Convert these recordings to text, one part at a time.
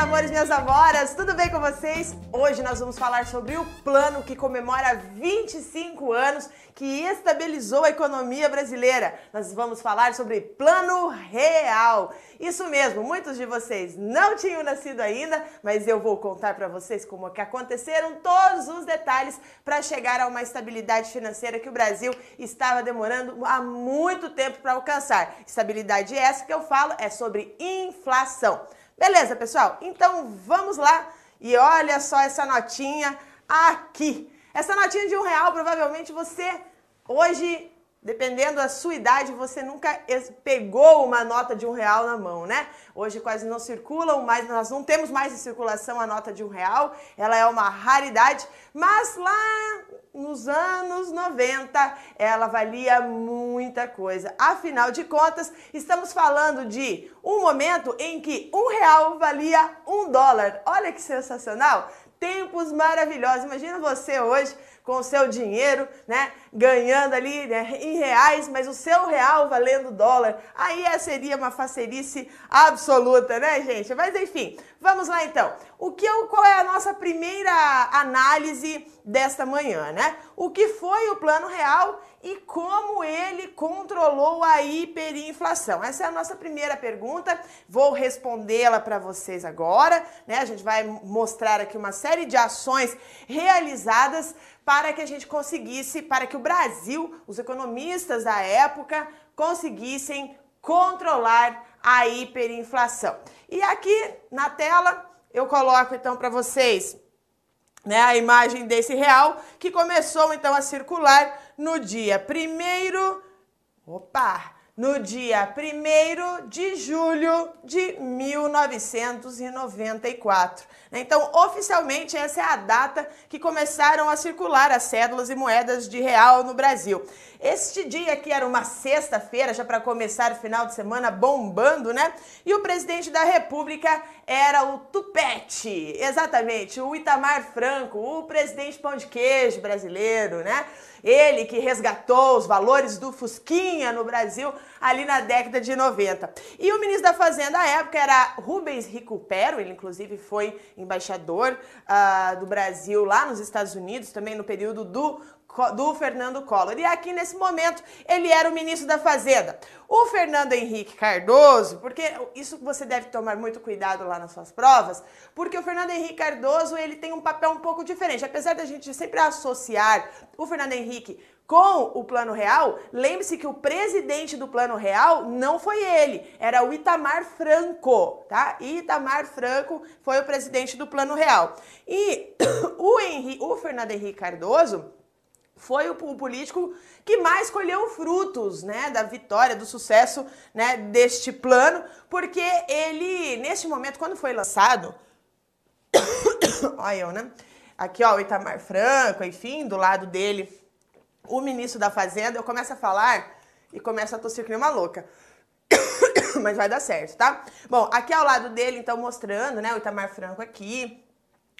amores, minhas amoras, tudo bem com vocês? Hoje nós vamos falar sobre o plano que comemora 25 anos que estabilizou a economia brasileira. Nós vamos falar sobre Plano Real. Isso mesmo, muitos de vocês não tinham nascido ainda, mas eu vou contar para vocês como é que aconteceram todos os detalhes para chegar a uma estabilidade financeira que o Brasil estava demorando há muito tempo para alcançar. Estabilidade essa que eu falo é sobre inflação. Beleza, pessoal? Então vamos lá e olha só essa notinha aqui. Essa notinha de um real, provavelmente você hoje, dependendo da sua idade, você nunca pegou uma nota de um real na mão, né? Hoje quase não circulam, mas nós não temos mais em circulação a nota de um real. Ela é uma raridade, mas lá nos anos 90 ela valia muita coisa. Afinal de contas, estamos falando de um momento em que um real valia um dólar. Olha que sensacional! Tempos maravilhosos. Imagina você hoje com o seu dinheiro, né? Ganhando ali né, em reais, mas o seu real valendo dólar. Aí seria uma facerice absoluta, né, gente? Mas enfim, vamos lá então. O que qual é a nossa primeira análise desta manhã, né? O que foi o plano real e como ele controlou a hiperinflação? Essa é a nossa primeira pergunta. Vou respondê-la para vocês agora, né? A gente vai mostrar aqui uma série de ações realizadas para que a gente conseguisse, para que o Brasil, os economistas da época, conseguissem controlar a hiperinflação. E aqui na tela eu coloco então para vocês né, a imagem desse real que começou então a circular no dia primeiro, opa, no dia 1 de julho de 1994. Então, oficialmente, essa é a data que começaram a circular as cédulas e moedas de real no Brasil. Este dia que era uma sexta-feira, já para começar o final de semana bombando, né? E o presidente da República era o Tupete, exatamente, o Itamar Franco, o presidente pão de queijo brasileiro, né? Ele que resgatou os valores do Fusquinha no Brasil ali na década de 90. E o ministro da Fazenda à época era Rubens Recupero, ele inclusive foi embaixador uh, do Brasil lá nos Estados Unidos, também no período do do Fernando Collor. E aqui nesse momento ele era o ministro da Fazenda. O Fernando Henrique Cardoso, porque isso você deve tomar muito cuidado lá nas suas provas, porque o Fernando Henrique Cardoso ele tem um papel um pouco diferente. Apesar da gente sempre associar o Fernando Henrique com o Plano Real, lembre-se que o presidente do Plano Real não foi ele, era o Itamar Franco, tá? Itamar Franco foi o presidente do Plano Real. E o, o Fernando Henrique Cardoso foi o, político que mais colheu frutos, né, da vitória, do sucesso, né, deste plano, porque ele, neste momento, quando foi lançado, olha eu, né, aqui ó, o Itamar Franco, enfim, do lado dele, o ministro da Fazenda, eu começo a falar e começo a tossir que nem uma louca. Mas vai dar certo, tá? Bom, aqui ao lado dele, então, mostrando, né, o Itamar Franco aqui,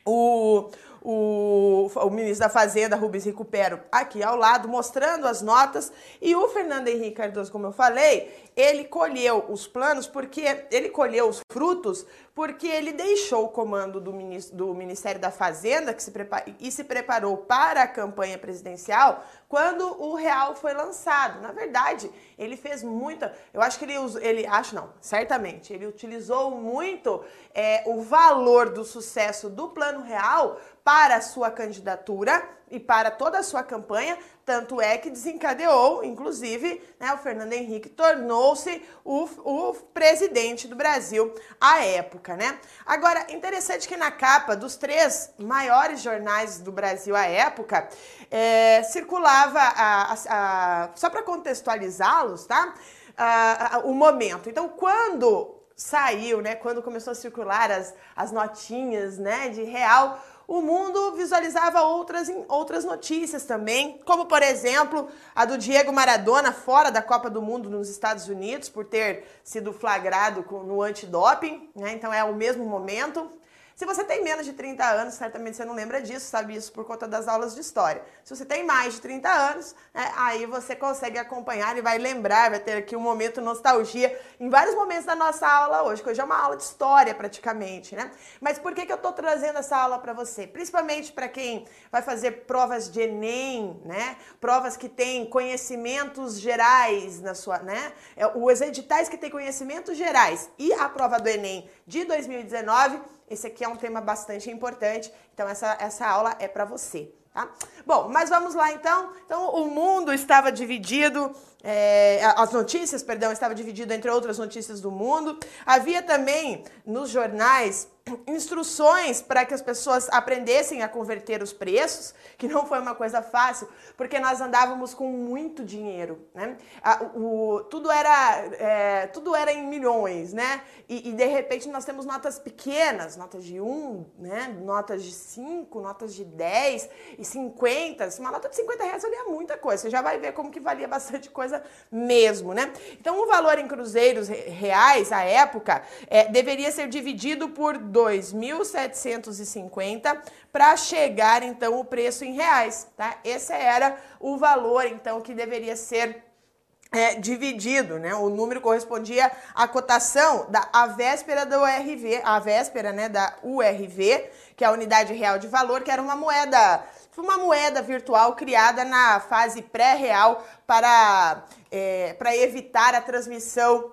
o, o, o ministro da Fazenda, Rubens Recupero, aqui ao lado, mostrando as notas. E o Fernando Henrique Cardoso, como eu falei, ele colheu os planos porque ele colheu os frutos porque ele deixou o comando do, ministro, do Ministério da Fazenda que se e se preparou para a campanha presidencial quando o real foi lançado. Na verdade, ele fez muita. Eu acho que ele, ele acho não, certamente, ele utilizou muito é, o valor do sucesso do plano real para a sua candidatura e para toda a sua campanha, tanto é que desencadeou, inclusive, né, o Fernando Henrique tornou-se o, o presidente do Brasil à época, né? Agora, interessante que na capa dos três maiores jornais do Brasil à época, é, circulava, a, a, a, só para contextualizá-los, tá? o momento. Então, quando saiu, né, quando começou a circular as, as notinhas, né, de real, o mundo visualizava outras, outras notícias também, como por exemplo a do Diego Maradona fora da Copa do Mundo nos Estados Unidos por ter sido flagrado no antidoping, né? então é o mesmo momento. Se você tem menos de 30 anos, certamente você não lembra disso, sabe isso por conta das aulas de história. Se você tem mais de 30 anos, né, aí você consegue acompanhar e vai lembrar, vai ter aqui um momento nostalgia em vários momentos da nossa aula hoje, que hoje é uma aula de história praticamente, né? Mas por que, que eu tô trazendo essa aula para você? Principalmente para quem vai fazer provas de Enem, né? Provas que têm conhecimentos gerais na sua, né? É, os editais que têm conhecimentos gerais e a prova do Enem de 2019 esse aqui é um tema bastante importante, então essa, essa aula é para você. Tá? Bom, mas vamos lá então. Então, o mundo estava dividido, é, as notícias, perdão, estava dividido entre outras notícias do mundo. Havia também nos jornais instruções para que as pessoas aprendessem a converter os preços, que não foi uma coisa fácil, porque nós andávamos com muito dinheiro, né? O, tudo, era, é, tudo era em milhões, né? E, e, de repente nós temos notas pequenas, notas de 1, um, né? notas de 5, notas de 10 e 50. Uma nota de 50 reais valia muita coisa, você já vai ver como que valia bastante coisa mesmo, né? Então o valor em cruzeiros reais, à época, é, deveria ser dividido por 2.750 para chegar então o preço em reais, tá? Esse era o valor então que deveria ser é, dividido, né? O número correspondia à cotação da a véspera da URV, a véspera, né, da URV, que é a unidade real de valor, que era uma moeda, uma moeda virtual criada na fase pré-real para, é, para evitar a transmissão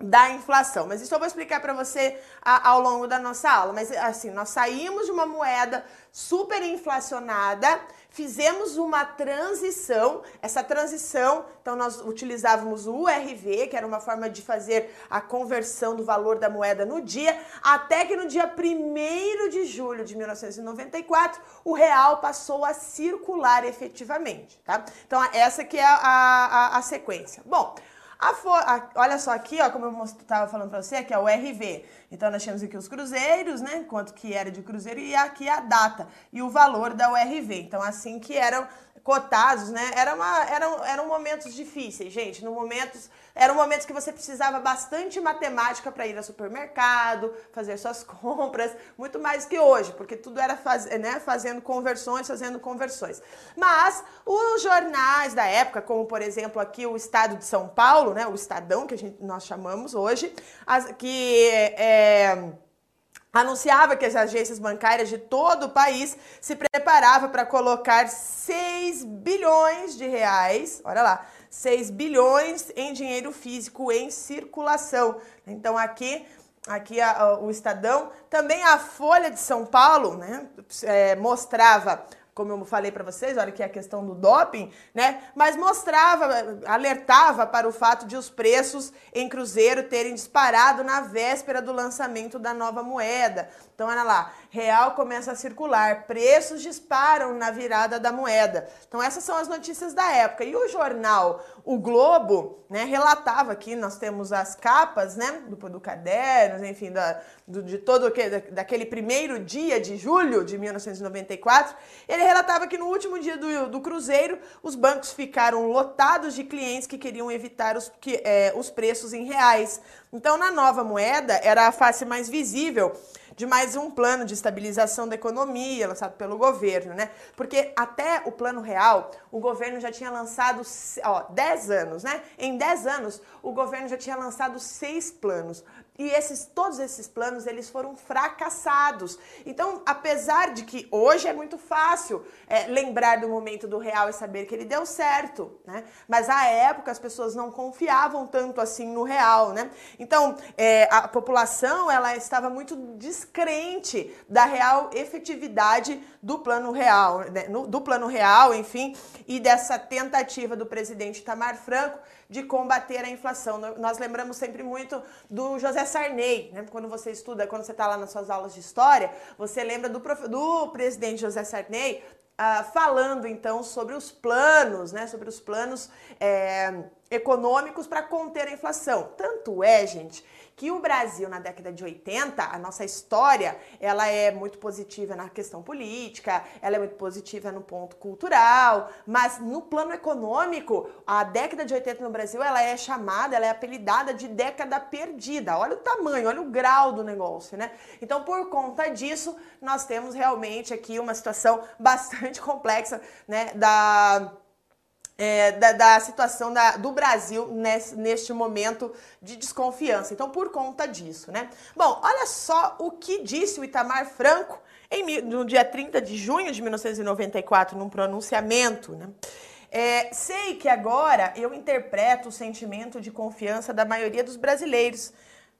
da inflação. Mas isso eu vou explicar para você a, ao longo da nossa aula. Mas assim, nós saímos de uma moeda super inflacionada, fizemos uma transição. Essa transição, então nós utilizávamos o URV, que era uma forma de fazer a conversão do valor da moeda no dia, até que no dia 1 de julho de 1994, o real passou a circular efetivamente, tá? Então essa que é a, a, a sequência. Bom, a a, olha só aqui, ó, como eu estava falando para você, que é o RV. Então nós temos aqui os cruzeiros, né? Quanto que era de cruzeiro e aqui a data e o valor da URV. Então assim que eram cotados, né? Era uma, eram, eram momentos difíceis, gente. No momentos, eram momentos que você precisava bastante matemática para ir ao supermercado, fazer suas compras, muito mais que hoje, porque tudo era faz, né, fazendo conversões, fazendo conversões. Mas os jornais da época, como por exemplo aqui o Estado de São Paulo, né? O Estadão que a gente, nós chamamos hoje, as, que é, anunciava que as agências bancárias de todo o país se preparavam para colocar 6 bilhões de reais, olha lá, 6 bilhões em dinheiro físico em circulação. Então aqui aqui a, o Estadão, também a Folha de São Paulo, né, é, mostrava como eu falei para vocês, olha que é a questão do doping, né? Mas mostrava, alertava para o fato de os preços em cruzeiro terem disparado na véspera do lançamento da nova moeda. Então, olha lá, real começa a circular, preços disparam na virada da moeda. Então, essas são as notícias da época. E o jornal O Globo, né, relatava aqui, nós temos as capas, né, do, do caderno, enfim, da, do, de todo que, daquele primeiro dia de julho de 1994, ele relatava que no último dia do, do cruzeiro, os bancos ficaram lotados de clientes que queriam evitar os, que, é, os preços em reais. Então, na nova moeda, era a face mais visível de mais um plano de estabilização da economia lançado pelo governo, né? Porque até o plano real, o governo já tinha lançado, ó, 10 anos, né? Em 10 anos, o governo já tinha lançado seis planos. E esses, todos esses planos, eles foram fracassados. Então, apesar de que hoje é muito fácil é, lembrar do momento do real e saber que ele deu certo, né? Mas à época as pessoas não confiavam tanto assim no real, né? Então, é, a população, ela estava muito descrente da real efetividade do plano real, né? do plano real, enfim, e dessa tentativa do presidente Tamar Franco de combater a inflação. Nós lembramos sempre muito do José Sarney, né? Quando você estuda, quando você está lá nas suas aulas de história, você lembra do, prof... do presidente José Sarney uh, falando então sobre os planos, né? Sobre os planos. É econômicos para conter a inflação. Tanto é, gente, que o Brasil na década de 80, a nossa história, ela é muito positiva na questão política, ela é muito positiva no ponto cultural, mas no plano econômico, a década de 80 no Brasil, ela é chamada, ela é apelidada de década perdida. Olha o tamanho, olha o grau do negócio, né? Então, por conta disso, nós temos realmente aqui uma situação bastante complexa, né, da é, da, da, situação da, do Brasil nesse, neste momento de desconfiança. Então, por conta disso, né? Bom, olha só o que disse o Itamar Franco em, no dia 30 de junho de 1994, num pronunciamento, né? É, sei que agora eu interpreto o sentimento de confiança da maioria dos brasileiros,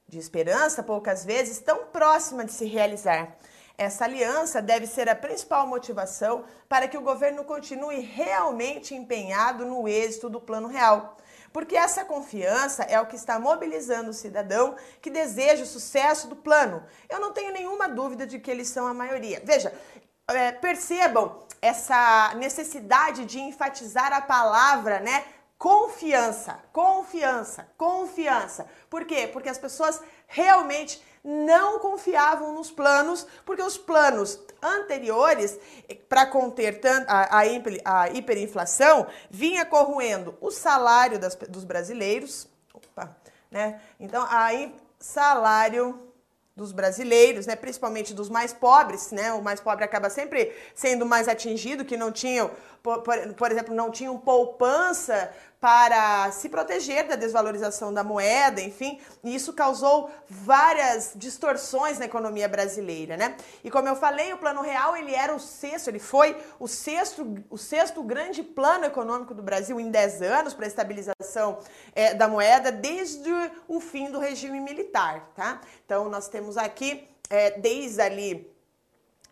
de esperança, poucas vezes, tão próxima de se realizar. Essa aliança deve ser a principal motivação para que o governo continue realmente empenhado no êxito do Plano Real. Porque essa confiança é o que está mobilizando o cidadão que deseja o sucesso do plano. Eu não tenho nenhuma dúvida de que eles são a maioria. Veja, é, percebam essa necessidade de enfatizar a palavra, né? Confiança, confiança, confiança. Por quê? Porque as pessoas realmente não confiavam nos planos, porque os planos anteriores para conter a, a, a, hiperinflação vinha corroendo o salário das, dos brasileiros, opa, né? Então, aí salário dos brasileiros, né, principalmente dos mais pobres, né? O mais pobre acaba sempre sendo mais atingido, que não tinham, por, por, por exemplo, não tinham poupança para se proteger da desvalorização da moeda, enfim, e isso causou várias distorções na economia brasileira, né? E como eu falei, o Plano Real ele era o sexto, ele foi o sexto, o sexto grande plano econômico do Brasil em 10 anos para a estabilização é, da moeda desde o fim do regime militar, tá? Então nós temos aqui é, desde ali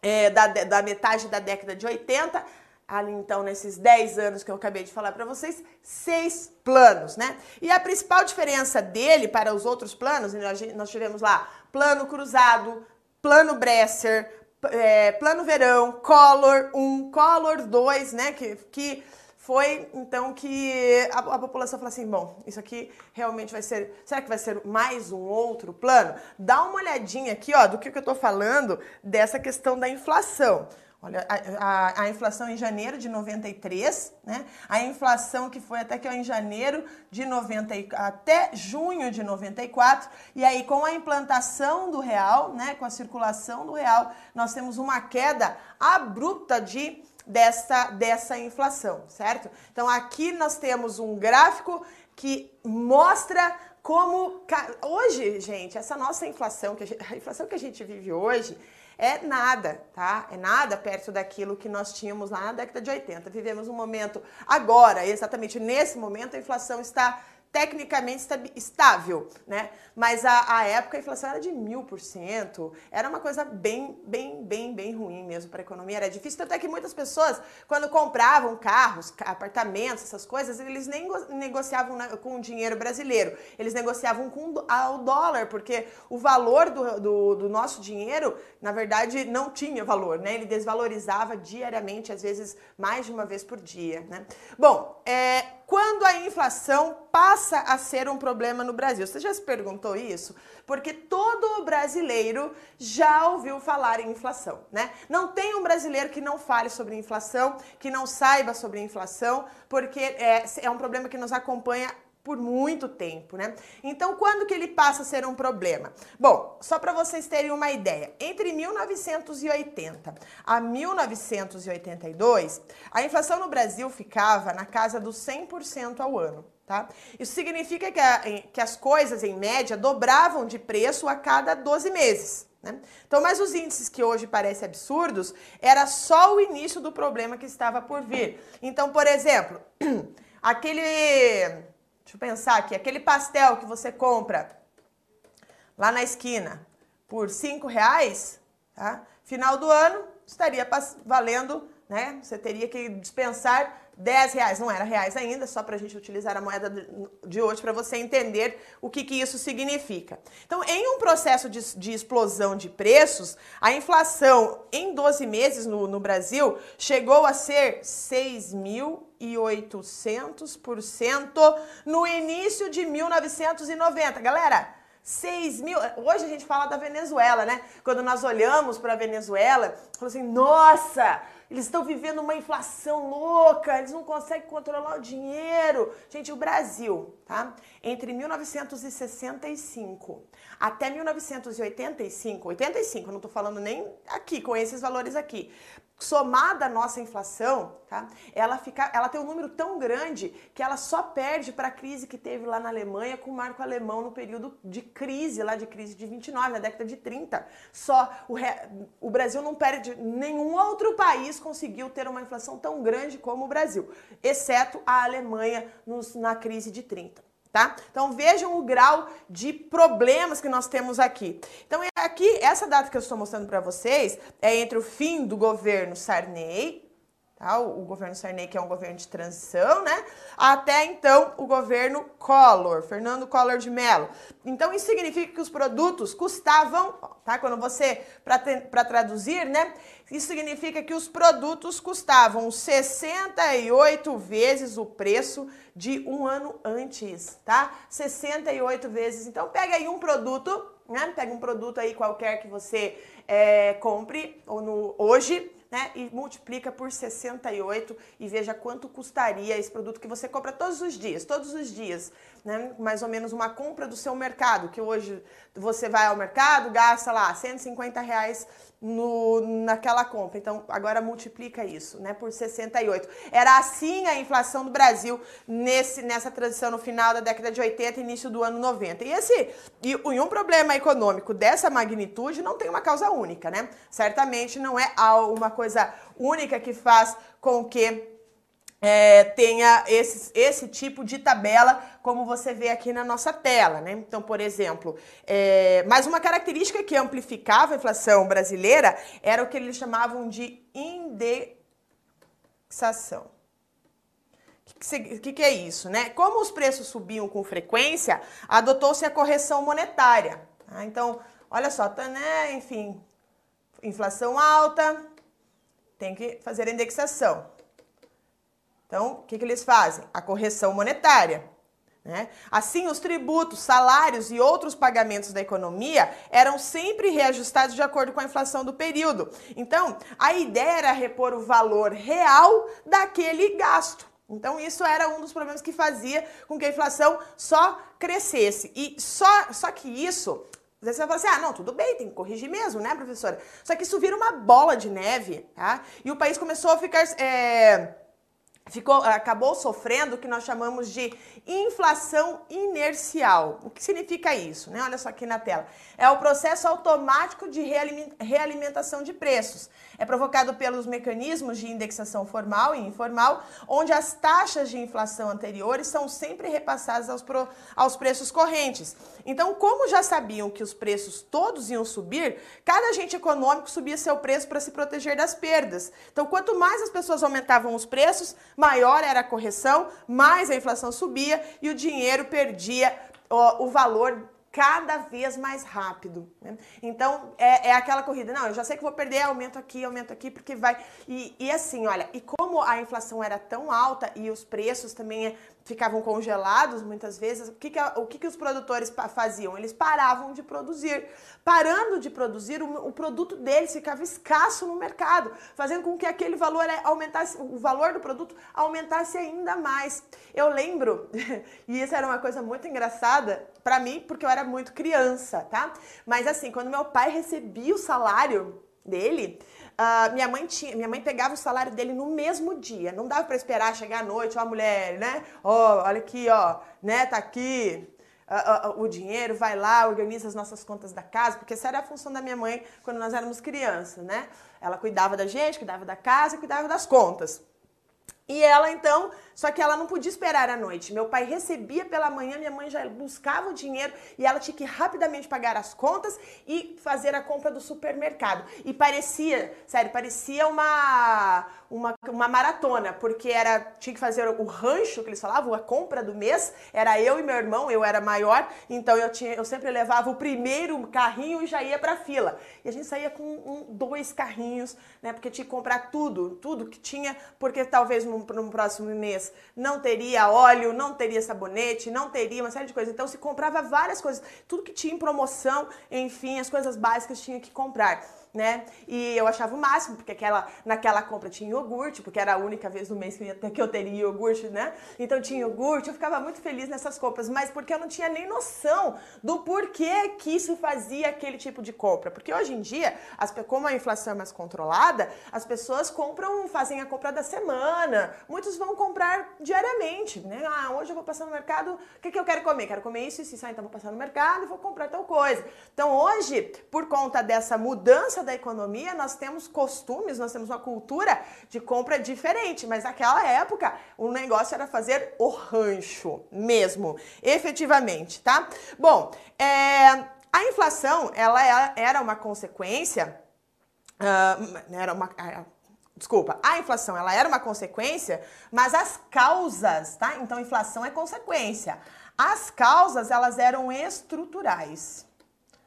é, da, da metade da década de 80 ali então nesses 10 anos que eu acabei de falar para vocês, seis planos, né? E a principal diferença dele para os outros planos, nós tivemos lá plano cruzado, plano Bresser, é, plano verão, Collor 1, Collor 2, né? Que, que foi então que a, a, população falou assim: bom, isso aqui realmente vai ser. Será que vai ser mais um outro plano? Dá uma olhadinha aqui, ó, do que, que eu tô falando dessa questão da inflação. Olha, a, a, a, inflação em janeiro de 93, né? A inflação que foi até que em janeiro de 90 até junho de 94, e aí com a implantação do real, né, com a circulação do real, nós temos uma queda abrupta de dessa dessa inflação, certo? Então aqui nós temos um gráfico que mostra como hoje, gente, essa nossa inflação, que a, gente, a inflação que a gente vive hoje, é nada, tá? É nada perto daquilo que nós tínhamos lá na década de 80. Vivemos um momento agora, exatamente nesse momento, a inflação está tecnicamente estável, né? Mas a, a época a inflação era de mil por cento, era uma coisa bem, bem, bem, bem ruim mesmo para a economia, era difícil, até que muitas pessoas, quando compravam carros, apartamentos, essas coisas, eles nem negociavam com o dinheiro brasileiro, eles negociavam com o dólar, porque o valor do, do, do nosso dinheiro, na verdade, não tinha valor, né? Ele desvalorizava diariamente, às vezes mais de uma vez por dia, né? Bom, é, quando a inflação passa a ser um problema no Brasil. Você já se perguntou isso? Porque todo brasileiro já ouviu falar em inflação, né? Não tem um brasileiro que não fale sobre inflação, que não saiba sobre inflação, porque é, é um problema que nos acompanha por muito tempo, né? Então, quando que ele passa a ser um problema? Bom, só para vocês terem uma ideia, entre 1980 a 1982, a inflação no Brasil ficava na casa dos 100% ao ano. Tá? Isso significa que, a, que as coisas, em média, dobravam de preço a cada 12 meses. Né? Então, mas os índices que hoje parecem absurdos, era só o início do problema que estava por vir. Então, por exemplo, aquele Deixa eu pensar aqui. Aquele pastel que você compra lá na esquina por cinco reais, tá? Final do ano estaria valendo, né? Você teria que dispensar 10 reais. Não era reais ainda, só para a gente utilizar a moeda de hoje para você entender o que, que isso significa. Então, em um processo de, de explosão de preços, a inflação em 12 meses no, no Brasil chegou a ser 6.800% no início de 1990. Galera, 6 mil. Hoje a gente fala da Venezuela, né? Quando nós olhamos para a Venezuela, falou assim: nossa, eles estão vivendo uma inflação louca, eles não conseguem controlar o dinheiro. Gente, o Brasil, tá? Entre 1965 até 1985, 85, não estou falando nem aqui com esses valores aqui somada à nossa inflação, tá? Ela fica, ela tem um número tão grande que ela só perde para a crise que teve lá na Alemanha com o marco alemão no período de crise, lá de crise de 29, na década de 30. Só o, re... o Brasil não perde, nenhum outro país conseguiu ter uma inflação tão grande como o Brasil, exceto a Alemanha nos, na crise de 30 tá? Então vejam o grau de problemas que nós temos aqui. Então aqui, essa data que eu estou mostrando para vocês é entre o fim do governo Sarney, tá? O, o, governo Sarney que é um governo de transição, né? Até então o governo Collor, Fernando Collor de Mello. Então isso significa que os produtos custavam, tá? Quando você para traduzir, né? Isso significa que os produtos custavam 68 vezes o preço de um ano antes, tá? 68 vezes. Então pega aí um produto, né? Pega um produto aí qualquer que você é, compre ou no, hoje né? E multiplica por 68 e veja quanto custaria esse produto que você compra todos os dias, todos os dias, né? Mais ou menos uma compra do seu mercado, que hoje você vai ao mercado, gasta lá 150 reais no, naquela compra. Então, agora multiplica isso, né, por 68. Era assim a inflação do Brasil nesse, nessa transição no final da década de 80 início do ano 90. E esse e, e um problema econômico dessa magnitude não tem uma causa única, né? Certamente não é uma coisa única que faz com que é, tenha esse, esse tipo de tabela, como você vê aqui na nossa tela. Né? Então, por exemplo, é, mais uma característica que amplificava a inflação brasileira era o que eles chamavam de indexação. O que, que, é isso? Né? Como os preços subiam com frequência, adotou-se a correção monetária. Tá? Então, olha só, tá, né? enfim, inflação alta, tem que fazer indexação. Então, o que, que eles fazem? A correção monetária. Né? Assim, os tributos, salários e outros pagamentos da economia eram sempre reajustados de acordo com a inflação do período. Então, a ideia era repor o valor real daquele gasto. Então, isso era um dos problemas que fazia com que a inflação só crescesse. E só, só que isso você vai falar assim, ah, não, tudo bem, tem que corrigir mesmo, né, professora? Só que isso vira uma bola de neve, tá? E o país começou a ficar é, ficou, acabou sofrendo o que nós chamamos de inflação inercial. O que significa isso? Né? Olha só aqui na tela. É o processo automático de realimentação de preços. É provocado pelos mecanismos de indexação formal e informal, onde as taxas de inflação anteriores são sempre repassadas aos, pro, aos preços correntes. Então, como já sabiam que os preços todos iam subir, cada agente econômico subia seu preço para se proteger das perdas. Então, quanto mais as pessoas aumentavam os preços, maior era a correção, mais a inflação subia e o dinheiro perdia o, o valor cada vez mais rápido. Né? Então, é, é, aquela corrida. Não, eu já sei que vou perder, aumento aqui, aumento aqui, porque vai. E, e assim, olha, e como a inflação era tão alta e os preços também ficavam congelados muitas vezes, o que, que, o que, que os produtores faziam? Eles paravam de produzir. Parando de produzir, o, o, produto deles ficava escasso no mercado, fazendo com que aquele valor é, aumentasse, o valor do produto aumentasse ainda mais. Eu lembro, e isso era uma coisa muito engraçada para mim, porque eu era muito criança, tá? Mas assim, quando meu pai recebia o salário dele, Uh, minha, mãe tinha, minha mãe pegava o salário dele no mesmo dia. Não dava para esperar chegar à noite, ó, a mulher, né? Ó, oh, olha aqui, ó, né? Tá aqui. Uh, uh, o dinheiro, vai lá, organiza as nossas contas da casa, porque essa era a função da minha mãe quando nós éramos crianças, né? Ela cuidava da gente, cuidava da casa, cuidava das contas. E ela então Só que ela não podia esperar a noite. Meu pai recebia pela manhã, minha mãe já buscava o dinheiro e ela tinha que rapidamente pagar as contas e fazer a compra do supermercado. E parecia, sério, parecia uma uma, uma maratona, porque era tinha que fazer o rancho que eles falavam, a compra do mês, era eu e meu irmão, eu era maior, então eu tinha eu sempre levava o primeiro carrinho e já ia para fila. E a gente saía com um, dois carrinhos, né, porque tinha que comprar tudo, tudo que tinha, porque talvez no, no próximo mês não teria óleo, não teria sabonete, não teria uma série de coisas. Então se comprava várias coisas, tudo que tinha em promoção, enfim, as coisas básicas tinha que comprar né? E eu achava o máximo, porque aquela, naquela compra tinha iogurte, porque era a única vez no mês que eu, que eu teria iogurte, né? Então tinha iogurte, eu ficava muito feliz nessas compras, mas porque eu não tinha nem noção do porquê que isso fazia aquele tipo de compra. Porque hoje em dia, as, como a inflação é mais controlada, as pessoas compram, fazem a compra da semana, muitos vão comprar diariamente, né? Ah, hoje eu vou passar no mercado, o que, que eu quero comer? Quero comer isso, isso, isso, ah, então vou passar no mercado e vou comprar tal coisa. Então hoje, por conta dessa mudança da economia, nós temos costumes, nós temos uma cultura de compra diferente, mas naquela época o negócio era fazer o rancho mesmo, efetivamente, tá? Bom, é, a inflação, ela é, era uma consequência, uh, era uma, desculpa, a inflação ela era uma consequência, mas as causas, tá? Então, inflação é consequência. As causas, elas eram estruturais.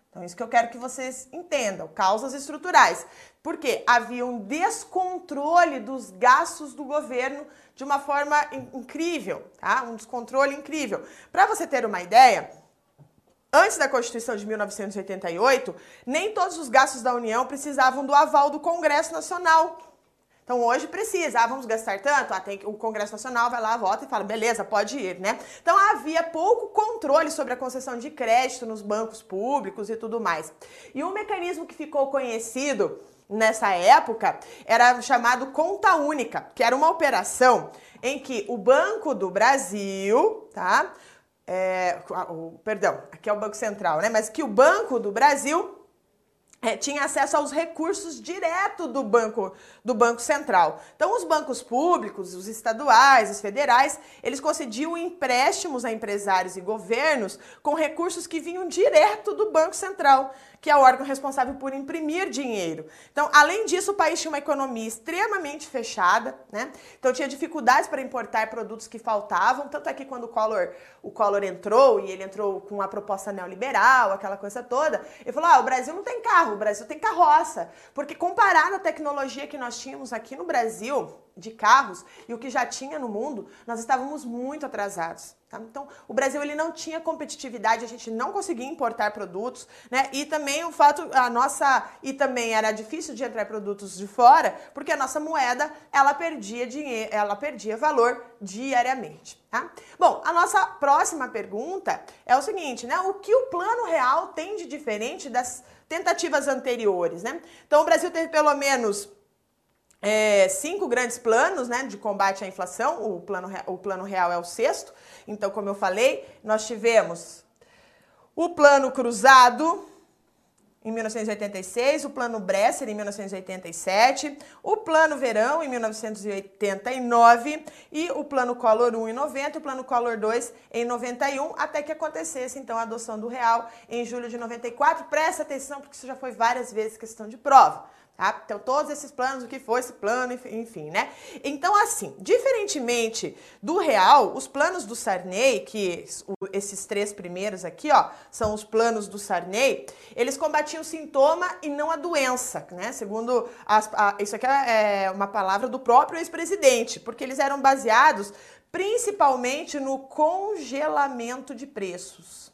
Então, isso que eu quero que vocês entendam: causas estruturais. Porque havia um descontrole dos gastos do governo de uma forma incrível, tá? Um descontrole incrível. Para você ter uma ideia, antes da Constituição de 1988, nem todos os gastos da União precisavam do aval do Congresso Nacional. Então hoje precisa, ah, vamos gastar tanto? Ah, tem, o Congresso Nacional vai lá, vota e fala, beleza, pode ir, né? Então havia pouco controle sobre a concessão de crédito nos bancos públicos e tudo mais. E um mecanismo que ficou conhecido nessa época era chamado conta única, que era uma operação em que o Banco do Brasil, tá? É, o, perdão, aqui é o Banco Central, né? Mas que o Banco do Brasil é, tinha acesso aos recursos direto do banco do banco central. Então, os bancos públicos, os estaduais, os federais, eles concediam empréstimos a empresários e governos com recursos que vinham direto do banco central que é o órgão responsável por imprimir dinheiro. Então, além disso, o país tinha uma economia extremamente fechada, né? Então tinha dificuldades para importar produtos que faltavam, tanto é que quando o Collor, o Collor entrou e ele entrou com a proposta neoliberal, aquela coisa toda, ele falou: "Ah, o Brasil não tem carro, o Brasil tem carroça". Porque comparado à tecnologia que nós tínhamos aqui no Brasil, de carros e o que já tinha no mundo, nós estávamos muito atrasados. Tá? Então, o Brasil ele não tinha competitividade, a gente não conseguia importar produtos, né? E também o fato, a nossa, e também era difícil de entrar produtos de fora, porque a nossa moeda ela perdia dinheiro, ela perdia valor diariamente. Tá? Bom, a nossa próxima pergunta é o seguinte, né? O que o plano real tem de diferente das tentativas anteriores, né? Então, o Brasil teve pelo menos é, cinco grandes planos né, de combate à inflação, o plano, o plano real é o sexto. Então, como eu falei, nós tivemos o plano cruzado em 1986, o plano Bresser em 1987, o plano Verão em 1989 e o plano Collor 1 em 90 e o plano Collor 2 em 91, até que acontecesse então a adoção do real em julho de 94. Presta atenção porque isso já foi várias vezes questão de prova. Tá? Então, todos esses planos, o que foi esse plano, enfim, né? Então, assim, diferentemente do real, os planos do Sarney, que esses três primeiros aqui, ó, são os planos do Sarney, eles combatiam o sintoma e não a doença, né? Segundo, as, a, isso aqui é uma palavra do próprio ex-presidente, porque eles eram baseados principalmente no congelamento de preços.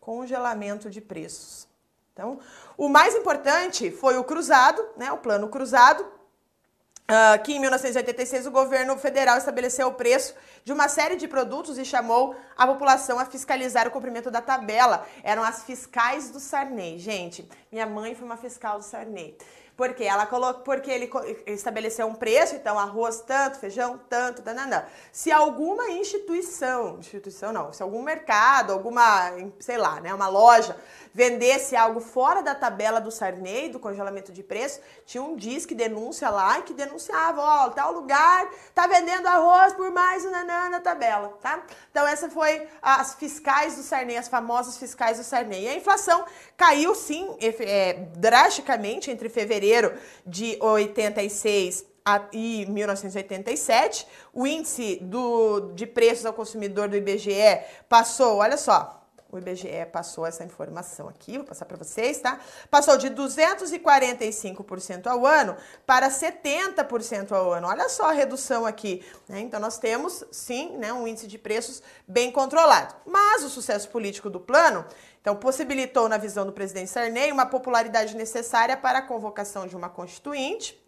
Congelamento de preços. Então, o mais importante foi o cruzado, né, o plano cruzado, uh, que em 1986 o governo federal estabeleceu o preço de uma série de produtos e chamou a população a fiscalizar o cumprimento da tabela. Eram as fiscais do Sarney. Gente, minha mãe foi uma fiscal do Sarney. Porque ela colocou, porque ele estabeleceu um preço, então arroz tanto, feijão tanto, dananã. Se alguma instituição, instituição não, se algum mercado, alguma, sei lá, né, uma loja vendesse algo fora da tabela do Sarney, do congelamento de preço, tinha um disque denúncia lá que denunciava, ó, tal lugar tá vendendo arroz por mais um nanã na tabela, tá? Então essa foi as fiscais do Sarney, as famosas fiscais do Sarney. E a inflação caiu sim é, drasticamente entre fevereiro de 86 e 1987. O índice do, de preços ao consumidor do IBGE passou, olha só, o IBGE passou essa informação aqui, vou passar para vocês, tá? Passou de 245% ao ano para 70% ao ano. Olha só a redução aqui. Né? Então, nós temos, sim, né, um índice de preços bem controlado. Mas o sucesso político do plano então, possibilitou, na visão do presidente Sarney, uma popularidade necessária para a convocação de uma constituinte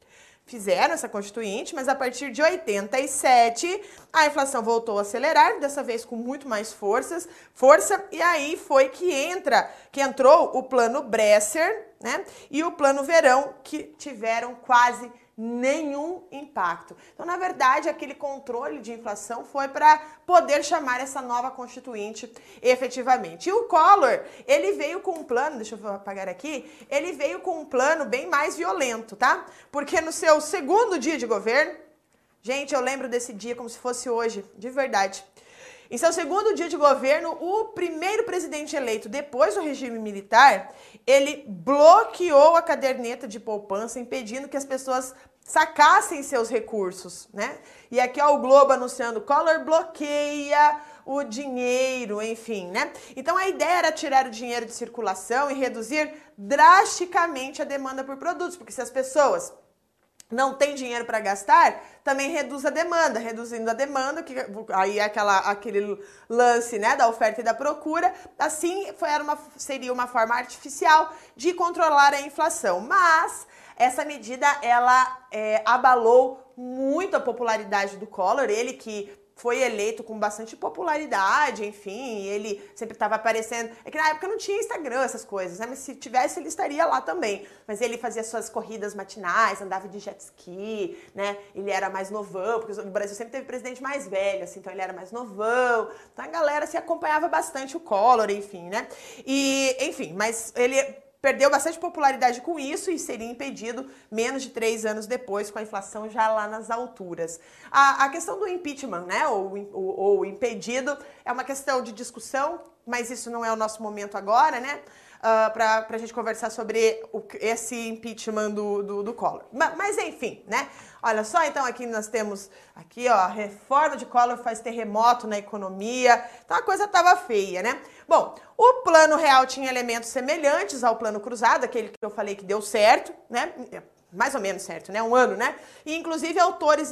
fizeram essa constituinte, mas a partir de 87 a inflação voltou a acelerar, dessa vez com muito mais forças, força, e aí foi que entra, que entrou o plano Bresser, né? E o plano Verão que tiveram quase nenhum impacto. Então, na verdade, aquele controle de inflação foi para poder chamar essa nova constituinte efetivamente. E o Collor, ele veio com um plano, deixa eu apagar aqui, ele veio com um plano bem mais violento, tá? Porque no seu segundo dia de governo, gente, eu lembro desse dia como se fosse hoje, de verdade. Em seu segundo dia de governo, o primeiro presidente eleito depois do regime militar, ele bloqueou a caderneta de poupança, impedindo que as pessoas sacassem seus recursos, né? E aqui ó, o Globo anunciando, Collor bloqueia o dinheiro, enfim, né? Então a ideia era tirar o dinheiro de circulação e reduzir drasticamente a demanda por produtos, porque se as pessoas não tem dinheiro para gastar, também reduz a demanda, reduzindo a demanda, que aí é aquela, aquele lance né, da oferta e da procura. Assim, foi, uma, seria uma forma artificial de controlar a inflação. Mas essa medida ela é, abalou muito a popularidade do Collor, ele que foi eleito com bastante popularidade, enfim, ele sempre estava aparecendo. É que na época não tinha Instagram, essas coisas, né? Mas se tivesse, ele estaria lá também. Mas ele fazia suas corridas matinais, andava de jet ski, né? Ele era mais novão, porque o Brasil sempre teve presidente mais velho, assim, então ele era mais novão. Então a galera se acompanhava bastante o Collor, enfim, né? E, enfim, mas ele perdeu bastante popularidade com isso e seria impedido menos de três anos depois, com a inflação já lá nas alturas. A, a questão do impeachment, né, ou, ou, ou impedido, é uma questão de discussão, mas isso não é o nosso momento agora, né? Uh, para a gente conversar sobre o, esse impeachment do, do, do Collor. Mas, mas, enfim, né? Olha só, então aqui nós temos aqui, ó, a reforma de Collor faz terremoto na economia. Então a coisa tava feia, né? Bom, o plano real tinha elementos semelhantes ao plano cruzado, aquele que eu falei que deu certo, né? Mais ou menos certo, né? Um ano, né? E inclusive autores,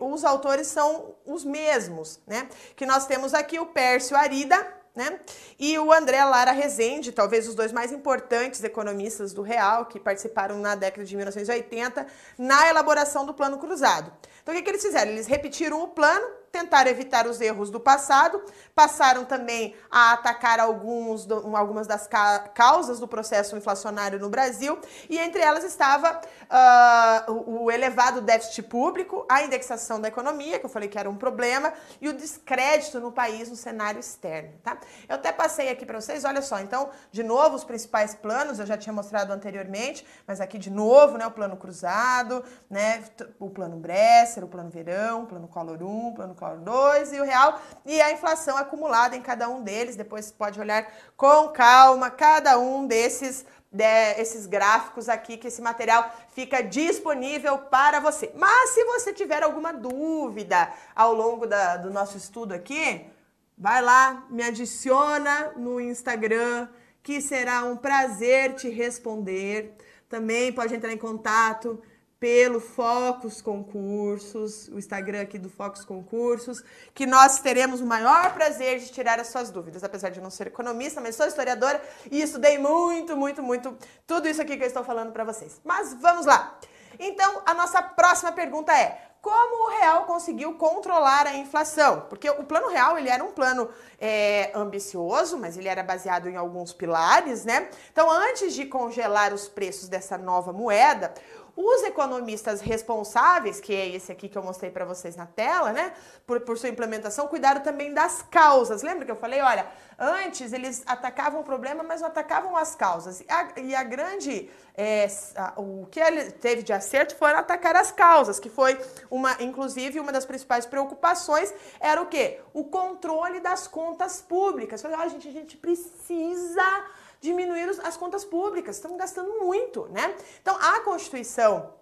os autores são os mesmos, né? Que nós temos aqui o Pércio Arida, né? E o André Lara Rezende, talvez os dois mais importantes economistas do Real, que participaram na década de 1980 na elaboração do Plano Cruzado. Então, o que, que eles fizeram? Eles repetiram o plano tentaram evitar os erros do passado, passaram também a atacar alguns, algumas das causas do processo inflacionário no Brasil, e entre elas estava uh, o, elevado déficit público, a indexação da economia, que eu falei que era um problema, e o descrédito no país no cenário externo. Tá? Eu até passei aqui para vocês, olha só, então, de novo, os principais planos, eu já tinha mostrado anteriormente, mas aqui de novo, né, o plano cruzado, né, o plano Bresser, o plano Verão, o plano Collor 1, o plano Collor 2 e o real, e a inflação acumulada em cada um deles. Depois pode olhar com calma cada um desses de, esses gráficos aqui, que esse material fica disponível para você. Mas se você tiver alguma dúvida ao longo da, do nosso estudo aqui, vai lá, me adiciona no Instagram, que será um prazer te responder. Também pode entrar em contato pelo Focus Concursos, o Instagram aqui do Focus Concursos, que nós teremos o maior prazer de tirar as suas dúvidas, apesar de não ser economista, mas sou historiadora e estudei muito, muito, muito tudo isso aqui que eu estou falando para vocês. Mas vamos lá. Então, a nossa próxima pergunta é: como o real conseguiu controlar a inflação, porque o plano real ele era um plano é, ambicioso, mas ele era baseado em alguns pilares, né? Então, antes de congelar os preços dessa nova moeda, os economistas responsáveis, que é esse aqui que eu mostrei para vocês na tela, né, por, por sua implementação, cuidaram também das causas. Lembra que eu falei, olha, antes eles atacavam o problema, mas não atacavam as causas. E a, e a grande, é, a, o que ele teve de acerto foi atacar as causas, que foi uma, inclusive, uma das principais preocupações era o quê? O controle das contas públicas. Falei, ah, gente, a gente precisa diminuir as contas públicas, estamos gastando muito, né? Então, a Constituição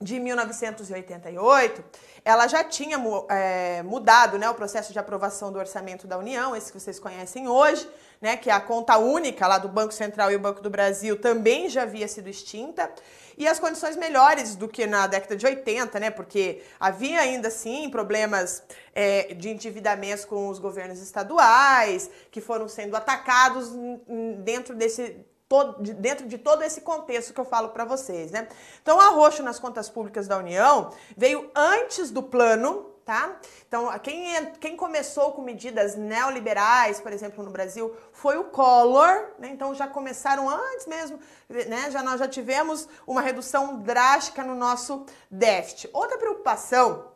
de 1988, ela já tinha é, mudado né, o processo de aprovação do orçamento da União, esse que vocês conhecem hoje, né, que é a conta única lá do Banco Central e o Banco do Brasil também já havia sido extinta e as condições melhores do que na década de 80, né? Porque havia ainda assim problemas é, de endividamentos com os governos estaduais, que foram sendo atacados dentro desse Todo, dentro de todo esse contexto que eu falo para vocês, né? Então, o arroxo nas contas públicas da União veio antes do plano tá? Então, quem, quem começou com medidas neoliberais, por exemplo, no Brasil, foi o Collor, né? Então já começaram antes mesmo, né? Já nós já tivemos uma redução drástica no nosso déficit. Outra preocupação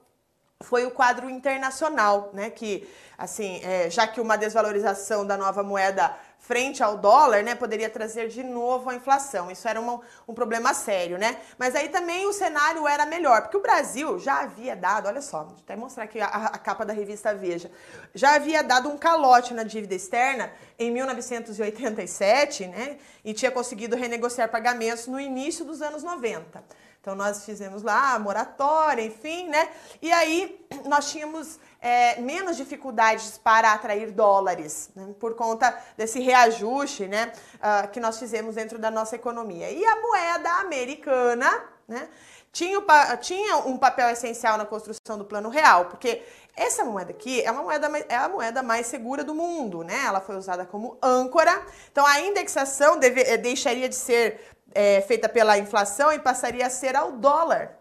foi o quadro internacional, né? Que, assim, é, já que uma desvalorização da nova moeda frente ao dólar, né, poderia trazer de novo a inflação. Isso era uma, um problema sério, né? Mas aí também o cenário era melhor, porque o Brasil já havia dado, olha só, vou até mostrar aqui a, a capa da revista Veja, já havia dado um calote na dívida externa em 1987, né? E tinha conseguido renegociar pagamentos no início dos anos 90. Então nós fizemos lá moratória, enfim, né? E aí nós tínhamos é, menos dificuldades para atrair dólares, né? por conta desse reajuste né, uh, que nós fizemos dentro da nossa economia. E a moeda americana né, tinha, tinha um papel essencial na construção do plano real, porque essa moeda aqui é uma moeda é a moeda mais segura do mundo, né? Ela foi usada como âncora. Então a indexação deve, eh, deixaria de ser é, feita pela inflação e passaria a ser ao dólar.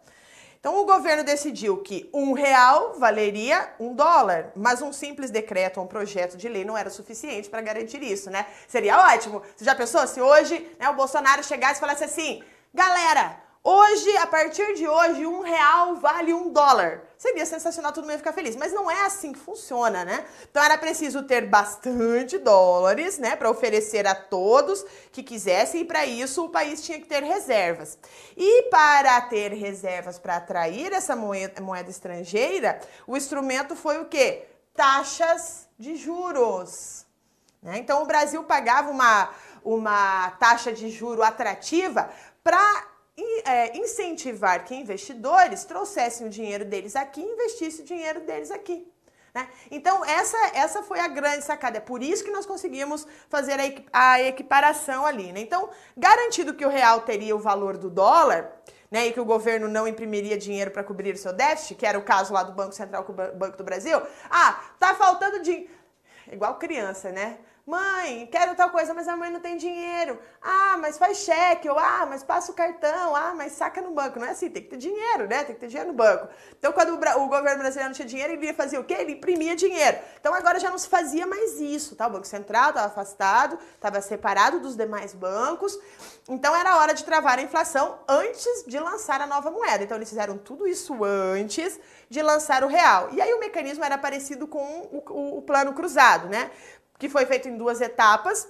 Então o governo decidiu que um real valeria um dólar, mas um simples decreto ou um projeto de lei não era suficiente para garantir isso, né? Seria ótimo. Você já pensou se hoje né, o Bolsonaro chegasse e falasse assim, galera, Hoje, a partir de hoje, um real vale um dólar. Seria sensacional, todo mundo ia ficar feliz. Mas não é assim que funciona, né? Então era preciso ter bastante dólares, né, para oferecer a todos que quisessem, e para isso o país tinha que ter reservas. E para ter reservas para atrair essa moeda, moeda estrangeira, o instrumento foi o quê? Taxas de juros. Né? Então o Brasil pagava uma, uma taxa de juro atrativa para incentivar que investidores trouxessem o dinheiro deles aqui e investissem o dinheiro deles aqui. Né? Então, essa, essa foi a grande sacada. É por isso que nós conseguimos fazer a, a equiparação ali. Né? Então, garantido que o real teria o valor do dólar, né, e que o governo não imprimiria dinheiro para cobrir o seu déficit, que era o caso lá do Banco Central com o Banco do Brasil. Ah, tá faltando dinheiro. Igual criança, né? Mãe, quero tal coisa, mas a mãe não tem dinheiro. Ah, mas faz cheque. Ou, ah, mas passa o cartão. Ah, mas saca no banco. Não é assim, tem que ter dinheiro, né? Tem que ter dinheiro no banco. Então, quando o, governo brasileiro não tinha dinheiro, ele ia fazer o quê? Ele imprimia dinheiro. Então, agora já não se fazia mais isso, tá? O Banco Central estava afastado, estava separado dos demais bancos. Então, era hora de travar a inflação antes de lançar a nova moeda. Então, eles fizeram tudo isso antes de lançar o real. E aí, o mecanismo era parecido com o, o, o plano cruzado, né? Que foi feito em duas etapas,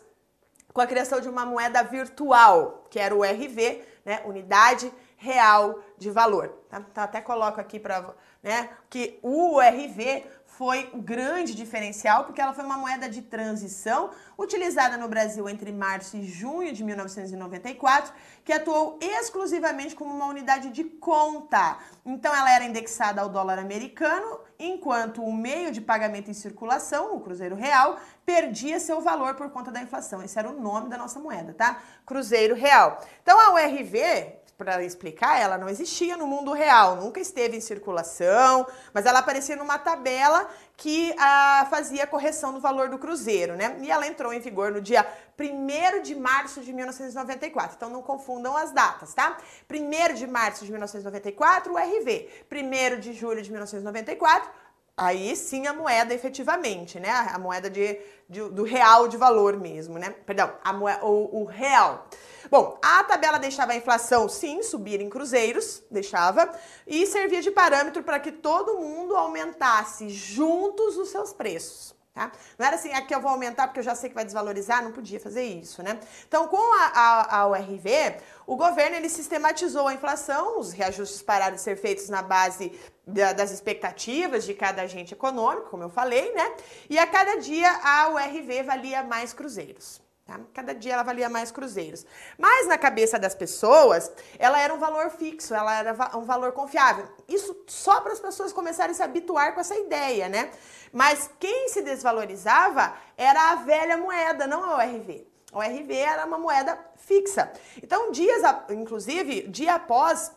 com a criação de uma moeda virtual, que era o RV, né, Unidade Real de Valor. Tá? Então, até coloco aqui para né, que o URV foi o grande diferencial, porque ela foi uma moeda de transição utilizada no Brasil entre março e junho de 1994, que atuou exclusivamente como uma unidade de conta. Então, ela era indexada ao dólar americano, enquanto o meio de pagamento em circulação, o Cruzeiro Real, perdia seu valor por conta da inflação. Esse era o nome da nossa moeda, tá? Cruzeiro Real. Então, a URV, para explicar, ela não existia no mundo real, nunca esteve em circulação, mas ela aparecia numa tabela que ah, fazia correção do valor do cruzeiro, né? E ela entrou em vigor no dia 1 de março de 1994. Então não confundam as datas, tá? 1 de março de 1994, o RV. 1 de julho de 1994, aí sim a moeda efetivamente, né? A moeda de, de do real de valor mesmo, né? Perdão, moeda, o, o, real. Bom, a tabela deixava a inflação sim subir em cruzeiros, deixava, e servia de parâmetro para que todo mundo aumentasse juntos os seus preços. Tá? Não era assim, aqui eu vou aumentar porque eu já sei que vai desvalorizar, não podia fazer isso, né? Então, com a, a, a URV, o governo ele sistematizou a inflação, os reajustes pararam de ser feitos na base da, das expectativas de cada agente econômico, como eu falei, né? E a cada dia a URV valia mais cruzeiros. Tá? Cada dia ela valia mais cruzeiros. Mas na cabeça das pessoas, ela era um valor fixo, ela era um valor confiável. Isso só para as pessoas começarem a se habituar com essa ideia, né? Mas quem se desvalorizava era a velha moeda, não a ORV. A ORV era uma moeda fixa. Então, dias, inclusive, dia após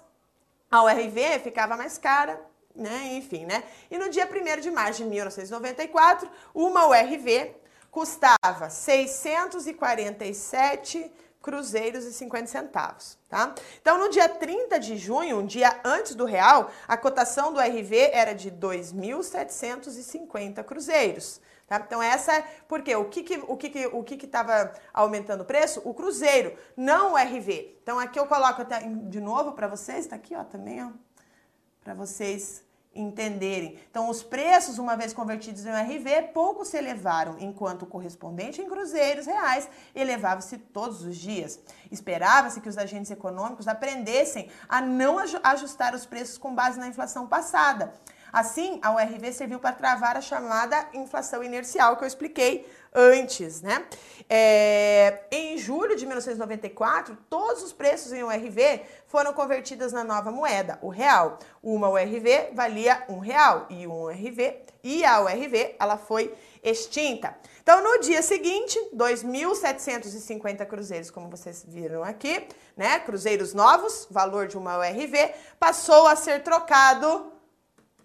a ORV ficava mais cara, né? Enfim, né? E no dia 1 de março de 1994, uma URV custava 647 cruzeiros e 50 centavos, tá? Então, no dia 30 de junho, um dia antes do real, a cotação do RV era de 2.750 cruzeiros. Tá? Então essa é porque o que que, o que que, o que estava aumentando o preço? O cruzeiro, não o RV. Então aqui eu coloco até de novo para vocês, está aqui ó também ó, para vocês entenderem. Então, os preços, uma vez convertidos em RV, pouco se elevaram, enquanto o correspondente em cruzeiros reais elevava-se todos os dias. Esperava-se que os agentes econômicos aprendessem a não ajustar os preços com base na inflação passada. Assim, a URV serviu para travar a chamada inflação inercial que eu expliquei antes, né? É, em julho de 1994, todos os preços em URV foram convertidos na nova moeda, o real. Uma URV valia um real e um URV e a URV ela foi extinta. Então, no dia seguinte, 2.750 cruzeiros, como vocês viram aqui, né? Cruzeiros novos, valor de uma URV, passou a ser trocado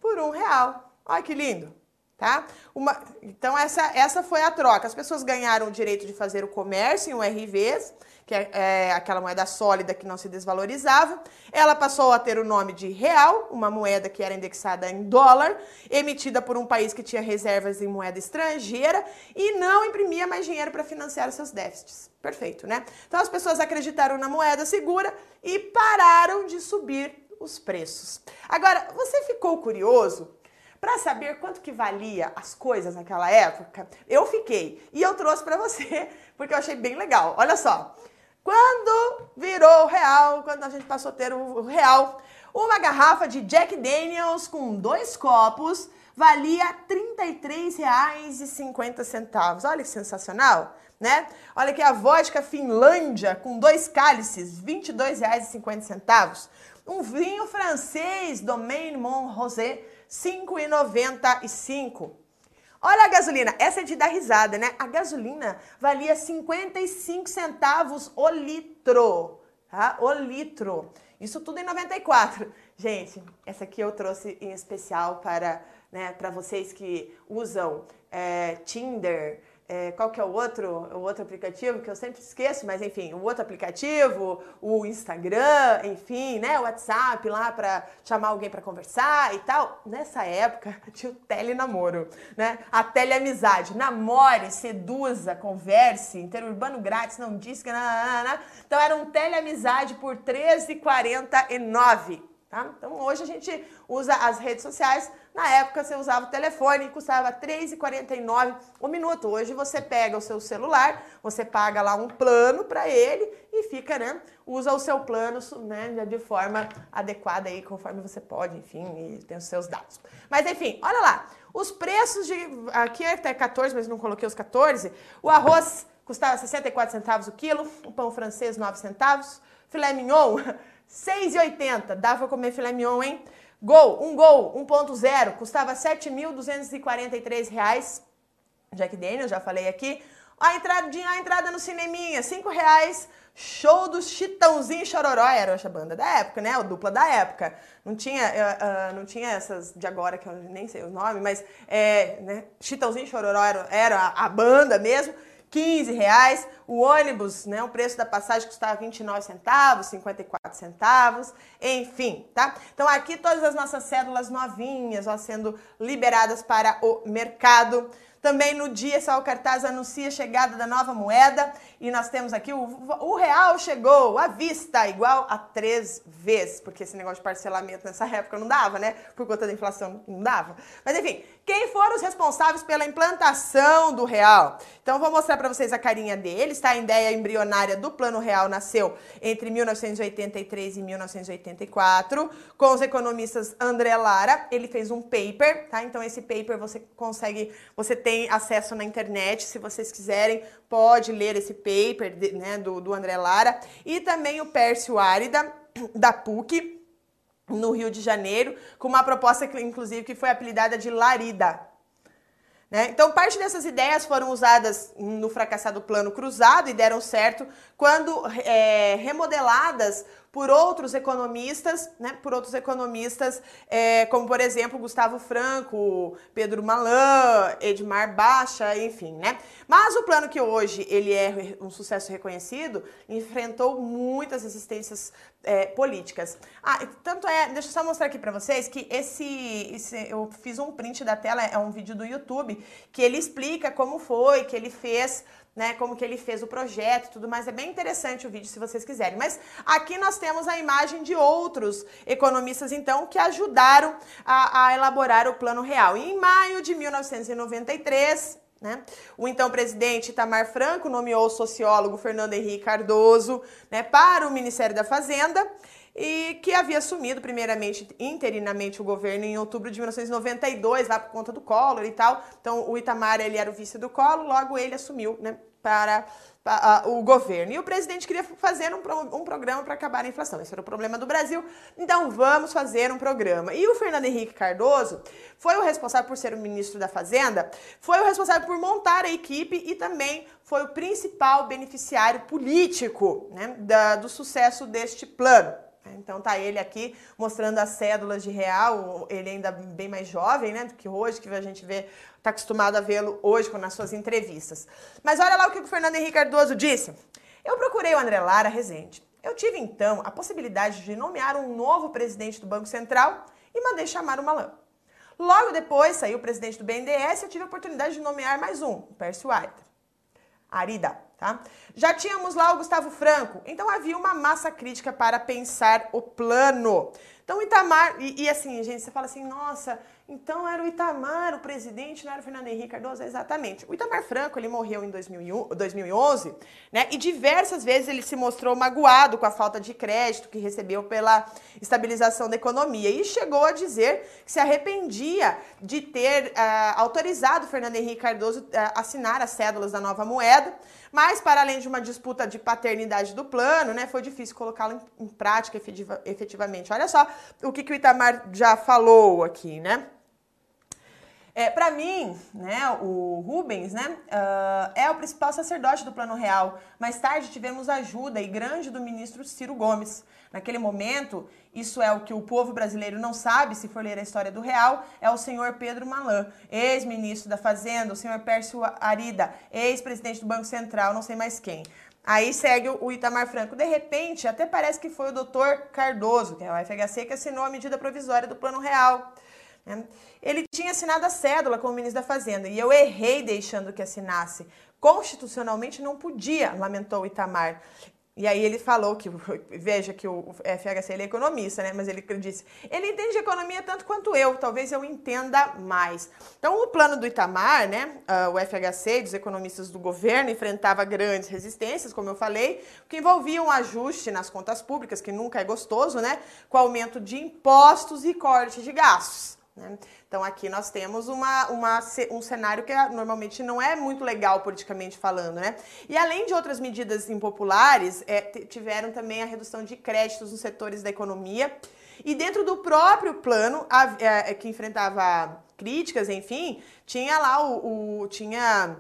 por um real. Olha que lindo! Tá? Uma, então, essa, essa foi a troca. As pessoas ganharam o direito de fazer o comércio em URVs, que é, é, aquela moeda sólida que não se desvalorizava. Ela passou a ter o nome de real, uma moeda que era indexada em dólar, emitida por um país que tinha reservas em moeda estrangeira e não imprimia mais dinheiro para financiar seus déficits. Perfeito, né? Então as pessoas acreditaram na moeda segura e pararam de subir os preços. Agora, você ficou curioso para saber quanto que valia as coisas naquela época, eu fiquei e eu trouxe para você porque eu achei bem legal. Olha só, quando virou real, quando a gente passou a ter o real, uma garrafa de Jack Daniels com dois copos valia R$ 33,50. Olha que sensacional, né? Olha aqui a vodka Finlândia com dois cálices, R$ 22,50. Um vinho francês Domaine Mon Rosé 5,95. Olha a gasolina, essa é de dar risada, né? A gasolina valia 55 centavos o litro, tá? O litro. Isso tudo em 94. Gente, essa aqui eu trouxe em especial para, né, para vocês que usam é, Tinder, é, qual que é o outro, o outro aplicativo que eu sempre esqueço, mas enfim, o outro aplicativo, o Instagram, enfim, né, o WhatsApp lá para chamar alguém para conversar e tal. Nessa época tinha o telenamoro, né? A teleamizade, namore, seduza, converse, interurbano grátis, não diz que não, Então era um teleamizade por 13,49, tá? Então hoje a gente usa as redes sociais na época você usava o telefone e custava R$ 3,49 o minuto. Hoje você pega o seu celular, você paga lá um plano para ele e fica, né? Usa o seu plano né, de forma adequada aí, conforme você pode, enfim, e tem os seus dados. Mas enfim, olha lá. Os preços de. Aqui é até 14, mas não coloquei os 14. O arroz custava 64 centavos o quilo, o pão francês 9 centavos, filé mignon 6,80. Dava pra comer filé mignon, hein? Gol, um gol 1.0, custava R$ 7.243. Jack Daniels, já falei aqui. A entradinha, a entrada no cineminha, cinco reais. Show dos Chitãozinho Chororó, era a banda da época, né? O dupla da época. Não tinha, uh, uh, não tinha essas de agora, que eu nem sei o nome, mas é, né? Chitãozinho Chororó era, era a banda mesmo. 15 reais. O ônibus, né, o preço da passagem custava 29 centavos, 54 centavos, enfim, tá? Então aqui todas as nossas cédulas novinhas, ó, sendo liberadas para o mercado. Também no dia, Saul Cartaz anuncia a chegada da nova moeda e nós temos aqui o, o real chegou à vista, igual a três vezes, porque esse negócio de parcelamento nessa época não dava, né? Por conta da inflação não dava. Mas enfim, quem foram os responsáveis pela implantação do real? Então vou mostrar para vocês a carinha deles, tá? A ideia embrionária do Plano Real nasceu entre 1983 e 1984, com os economistas André Lara. Ele fez um paper, tá? Então esse paper você consegue, você tem acesso na internet, se vocês quiserem, pode ler esse paper né, do, do André Lara. E também o Pércio Árida, da PUC, no Rio de Janeiro, com uma proposta, que, inclusive, que foi apelidada de Larida. Né? Então, parte dessas ideias foram usadas no fracassado plano cruzado e deram certo quando é, remodeladas por outros economistas, né, por outros economistas, é, como por exemplo Gustavo Franco, Pedro Malan, Edmar Baixa, enfim, né? Mas o plano que hoje ele é um sucesso reconhecido enfrentou muitas resistências é, políticas. Ah, tanto é, deixa eu só mostrar aqui para vocês que esse, esse, eu fiz um print da tela, é um vídeo do YouTube que ele explica como foi que ele fez né, como que ele fez o projeto tudo mais. É bem interessante o vídeo se vocês quiserem. Mas aqui nós temos a imagem de outros economistas, então, que ajudaram a, a elaborar o Plano Real. E em maio de 1993, né? O então presidente Itamar Franco nomeou o sociólogo Fernando Henrique Cardoso né, para o Ministério da Fazenda e que havia assumido primeiramente interinamente o governo em outubro de 1992, lá por conta do Collor e tal. Então o Itamar ele era o vice do Collor, logo ele assumiu, né, para, o governo. E o presidente queria fazer um, um programa para acabar a inflação. Esse era o problema do Brasil. Então vamos fazer um programa. E o Fernando Henrique Cardoso foi o responsável por ser o ministro da Fazenda, foi o responsável por montar a equipe e também foi o principal beneficiário político né, da, do sucesso deste plano. Então tá ele aqui mostrando as cédulas de real, ele ainda bem mais jovem, né, do que hoje, que a gente vê, tá acostumado a vê-lo hoje nas suas entrevistas. Mas olha lá o que o Fernando Henrique Cardoso disse. Eu procurei o André Lara Rezende. Eu tive então a possibilidade de nomear um novo presidente do Banco Central e mandei chamar o Malan. Logo depois saiu o presidente do BNDES e eu tive a oportunidade de nomear mais um, o Pércio Aida. Arida. Tá? Já tínhamos lá o Gustavo Franco, então havia uma massa crítica para pensar o plano. Então, Itamar, e, e, assim, gente, você fala assim, nossa, então era o Itamar o presidente, não era o Fernando Henrique Cardoso? Exatamente. O Itamar Franco, ele morreu em 2001, 2011, né? E diversas vezes ele se mostrou magoado com a falta de crédito que recebeu pela estabilização da economia e chegou a dizer que se arrependia de ter uh, autorizado Fernando Henrique Cardoso uh, assinar as cédulas da nova moeda, mas para além de uma disputa de paternidade do plano, né, foi difícil colocá-lo em, prática efetiva, efetivamente. Olha só o que, que o Itamar já falou aqui, né? É, para mim, né, o Rubens, né, uh, é o principal sacerdote do Plano Real. Mais tarde tivemos ajuda e grande do ministro Ciro Gomes. Naquele momento, isso é o que o povo brasileiro não sabe, se for ler a história do Real, é o senhor Pedro Malan, ex-ministro da Fazenda, o senhor Pércio Arida, ex-presidente do Banco Central, não sei mais quem. Aí segue o Itamar Franco. De repente, até parece que foi o doutor Cardoso, que é o FHC, que assinou a medida provisória do Plano Real. Né? Ele tinha assinado a cédula como ministro da Fazenda e eu errei deixando que assinasse. Constitucionalmente não podia, lamentou Itamar. E aí ele falou que, veja que o FHC ele é economista, né? Mas ele disse, ele entende de economia tanto quanto eu, talvez eu entenda mais. Então o plano do Itamar, né? Uh, o FHC, dos economistas do governo, enfrentava grandes resistências, como eu falei, que envolviam um ajuste nas contas públicas, que nunca é gostoso, né? Com aumento de impostos e corte de gastos. Né? Então aqui nós temos uma, uma, um cenário que normalmente não é muito legal politicamente falando, né? E além de outras medidas impopulares, é, tiveram também a redução de créditos nos setores da economia. E dentro do próprio plano, a, é, que enfrentava críticas, enfim, tinha lá o, o tinha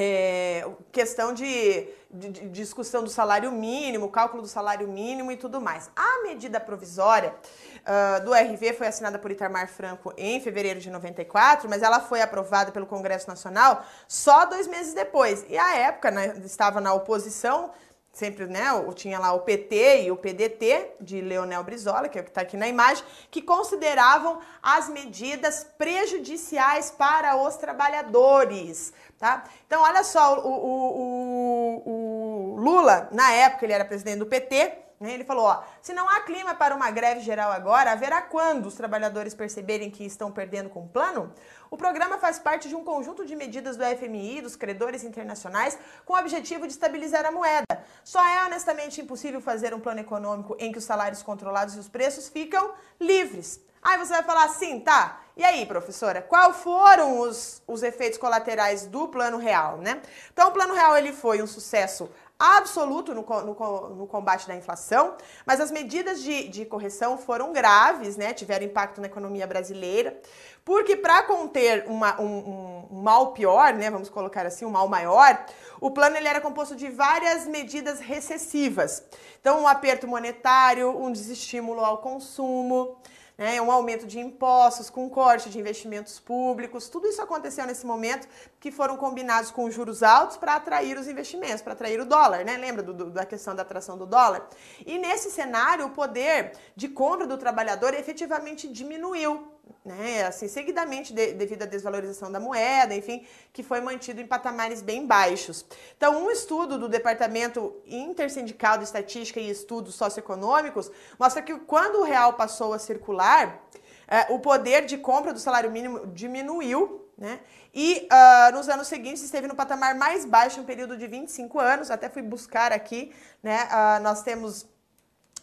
é, questão de, de, de, discussão do salário mínimo, cálculo do salário mínimo e tudo mais. A medida provisória uh, do RV foi assinada por Itamar Franco em fevereiro de 94, mas ela foi aprovada pelo Congresso Nacional só dois meses depois. E a época né, estava na oposição sempre, né, tinha lá o PT e o PDT de Leonel Brizola, que é o que está aqui na imagem, que consideravam as medidas prejudiciais para os trabalhadores, tá? Então, olha só, o, o, o, o Lula, na época, ele era presidente do PT, né, ele falou: ó, se não há clima para uma greve geral agora, haverá quando os trabalhadores perceberem que estão perdendo com o plano? O programa faz parte de um conjunto de medidas do FMI, dos credores internacionais, com o objetivo de estabilizar a moeda. Só é honestamente impossível fazer um plano econômico em que os salários controlados e os preços ficam livres. Aí você vai falar assim, tá? E aí, professora, qual foram os, os efeitos colaterais do plano real, né? Então, o plano real ele foi um sucesso absoluto no, no, no, combate da inflação, mas as medidas de, de correção foram graves, né? Tiveram impacto na economia brasileira, porque para conter uma, um, um, mal pior, né? Vamos colocar assim, um mal maior, o plano ele era composto de várias medidas recessivas. Então, um aperto monetário, um desestímulo ao consumo né, um aumento de impostos, com corte de investimentos públicos, tudo isso aconteceu nesse momento que foram combinados com juros altos para atrair os investimentos, para atrair o dólar, né? Lembra do, do, da questão da atração do dólar? E nesse cenário, o poder de compra do trabalhador efetivamente diminuiu né, assim, seguidamente de, devido à desvalorização da moeda, enfim, que foi mantido em patamares bem baixos. Então, um estudo do Departamento Intersindical de Estatística e Estudos Socioeconômicos mostra que quando o real passou a circular, é, o poder de compra do salário mínimo diminuiu, né? E uh, nos anos seguintes esteve no patamar mais baixo, um período de 25 anos. Até fui buscar aqui, né? Uh, nós temos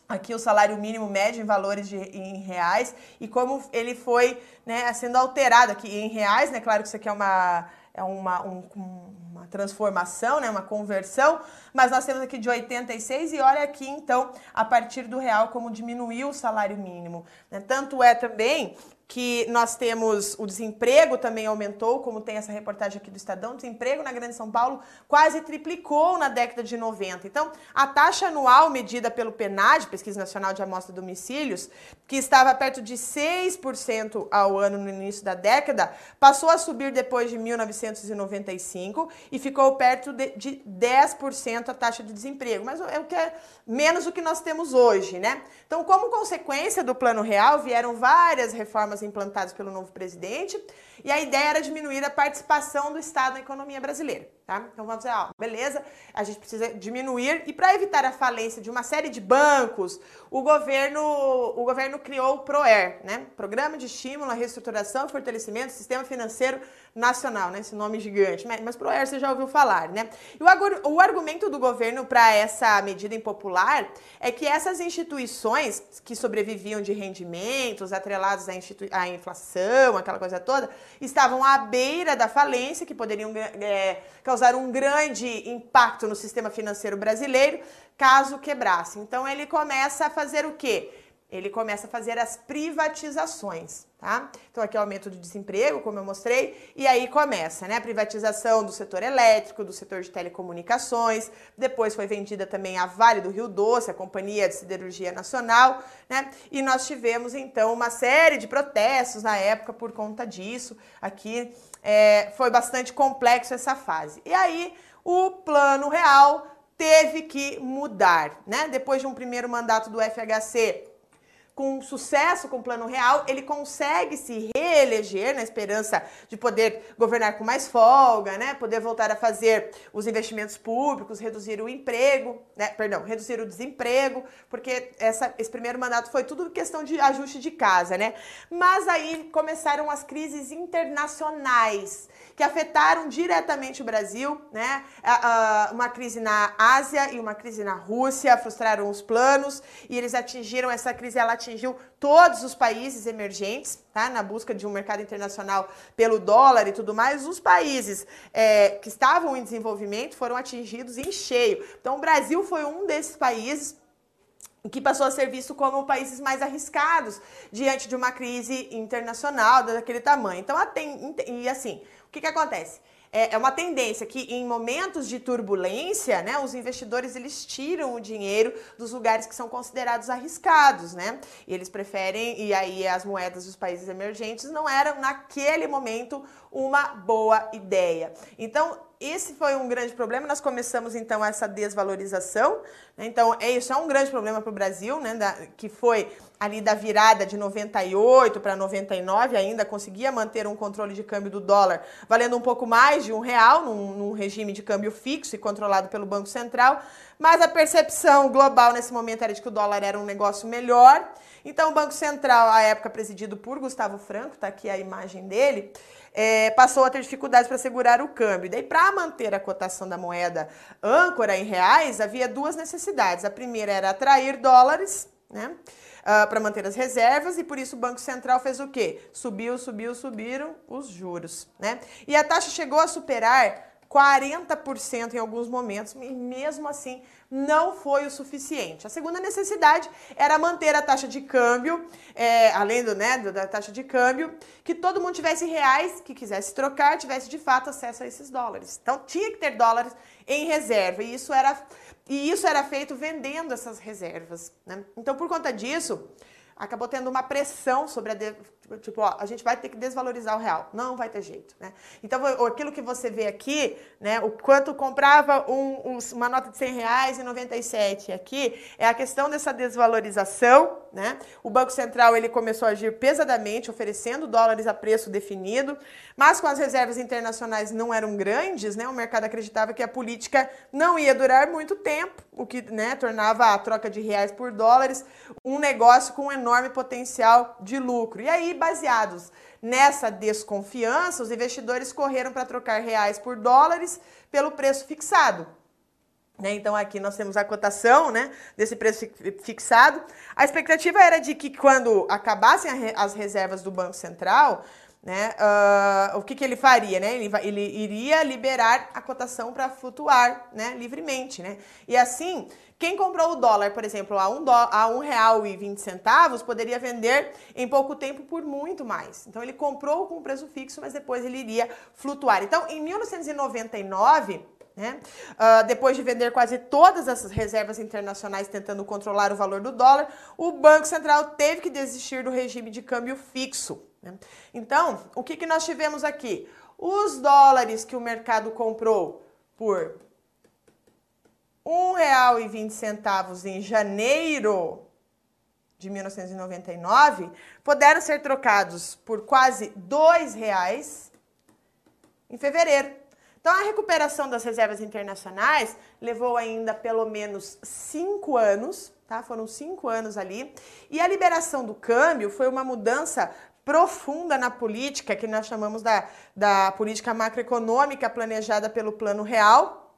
aqui o salário mínimo médio em valores de, em reais e como ele foi né, sendo alterado aqui em reais, né? Claro que isso aqui é uma é uma, um, uma transformação, né, uma conversão, mas nós temos aqui de 86 e olha aqui então a partir do real como diminuiu o salário mínimo. Né? Tanto é também que nós temos o desemprego também aumentou, como tem essa reportagem aqui do Estadão, o desemprego na Grande São Paulo quase triplicou na década de 90. Então, a taxa anual medida pelo PNAD, Pesquisa Nacional de Amostra de Domicílios, que estava perto de 6% ao ano no início da década, passou a subir depois de 1995 e ficou perto de, de 10% a taxa de desemprego, mas é o que é menos do que nós temos hoje, né? Então, como consequência do Plano Real, vieram várias reformas implantadas pelo novo presidente, e a ideia era diminuir a participação do Estado na economia brasileira. Tá? Então vamos dizer, ó, beleza, a gente precisa diminuir e para evitar a falência de uma série de bancos, o governo, o governo criou o PROER, né? Programa de Estímulo à Reestruturação e Fortalecimento do Sistema Financeiro Nacional, né? Esse nome gigante, mas, mas PROER você já ouviu falar, né? E o, o argumento do governo para essa medida impopular é que essas instituições que sobreviviam de rendimentos atrelados à, à inflação, aquela coisa toda, estavam à beira da falência, que poderiam é, causar um grande impacto no sistema financeiro brasileiro caso quebrasse. Então ele começa a fazer o quê? Ele começa a fazer as privatizações, tá? Então aqui é o aumento do desemprego, como eu mostrei, e aí começa, né? A privatização do setor elétrico, do setor de telecomunicações, depois foi vendida também a Vale do Rio Doce, a Companhia de Siderurgia Nacional, né? E nós tivemos então uma série de protestos na época por conta disso. Aqui é, foi bastante complexo essa fase. E aí o plano real teve que mudar, né? Depois de um primeiro mandato do FHC com sucesso com o Plano Real, ele consegue se reeleger na esperança de poder governar com mais folga, né? Poder voltar a fazer os investimentos públicos, reduzir o emprego, né? Perdão, reduzir o desemprego, porque essa, esse primeiro mandato foi tudo questão de ajuste de casa, né? Mas aí começaram as crises internacionais que afetaram diretamente o Brasil, né? Uma crise na Ásia e uma crise na Rússia frustraram os planos e eles atingiram essa crise, ela atingiu todos os países emergentes, tá? Na busca de um mercado internacional pelo dólar e tudo mais, os países é, que estavam em desenvolvimento foram atingidos em cheio. Então, o Brasil foi um desses países que passou a ser visto como países mais arriscados diante de uma crise internacional daquele tamanho. Então, e assim, o que, que acontece? É, é uma tendência que em momentos de turbulência, né, os investidores eles tiram o dinheiro dos lugares que são considerados arriscados, né? E eles preferem, e aí as moedas dos países emergentes não eram naquele momento uma boa ideia. Então, esse foi um grande problema. Nós começamos então essa desvalorização. Né? Então, é isso é um grande problema para o Brasil, né? Da, que foi ali da virada de 98 para 99, ainda conseguia manter um controle de câmbio do dólar valendo um pouco mais de um real, num, num regime de câmbio fixo e controlado pelo Banco Central. Mas a percepção global nesse momento era de que o dólar era um negócio melhor. Então, o Banco Central, à época presidido por Gustavo Franco, está aqui a imagem dele, é, passou a ter dificuldades para segurar o câmbio. Daí, para manter a cotação da moeda âncora em reais, havia duas necessidades. A primeira era atrair dólares, né? Uh, para manter as reservas e por isso o Banco Central fez o quê? Subiu, subiu, subiram os juros, né? E a taxa chegou a superar 40% em alguns momentos, e mesmo assim não foi o suficiente. A segunda necessidade era manter a taxa de câmbio, é, além do, né, da taxa de câmbio, que todo mundo tivesse reais, que quisesse trocar, tivesse de fato acesso a esses dólares. Então tinha que ter dólares em reserva, e isso era, e isso era feito vendendo essas reservas. Né? Então, por conta disso, acabou tendo uma pressão sobre a. De, tipo, ó, a gente vai ter que desvalorizar o real. Não vai ter jeito, né? Então, aquilo que você vê aqui, né? O quanto comprava um, um, uma nota de 100 reais e 97 aqui, é a questão dessa desvalorização, né? O Banco Central ele começou a agir pesadamente, oferecendo dólares a preço definido, mas com as reservas internacionais não eram grandes, né? O mercado acreditava que a política não ia durar muito tempo, o que né, tornava a troca de reais por dólares um negócio com um enorme potencial de lucro. E aí, baseados nessa desconfiança, os investidores correram para trocar reais por dólares pelo preço fixado. Né? Então aqui nós temos a cotação né, desse preço fixado. A expectativa era de que quando acabassem as reservas do Banco Central, né, uh, o que, que ele faria? Né? Ele, ele iria liberar a cotação para flutuar né, livremente. Né? E assim, quem comprou o dólar, por exemplo, a um, do, a um real e vinte centavos, poderia vender em pouco tempo por muito mais. Então ele comprou com preço fixo, mas depois ele iria flutuar. Então, em 1999 né? Uh, depois de vender quase todas essas reservas internacionais tentando controlar o valor do dólar, o Banco Central teve que desistir do regime de câmbio fixo. Né? Então, o que, que nós tivemos aqui? Os dólares que o mercado comprou por R$ 1,20 em janeiro de 1999 puderam ser trocados por quase R$ reais em fevereiro. Então, a recuperação das reservas internacionais levou ainda pelo menos cinco anos, tá? Foram cinco anos ali. E a liberação do câmbio foi uma mudança profunda na política, que nós chamamos da, da política macroeconômica planejada pelo Plano Real.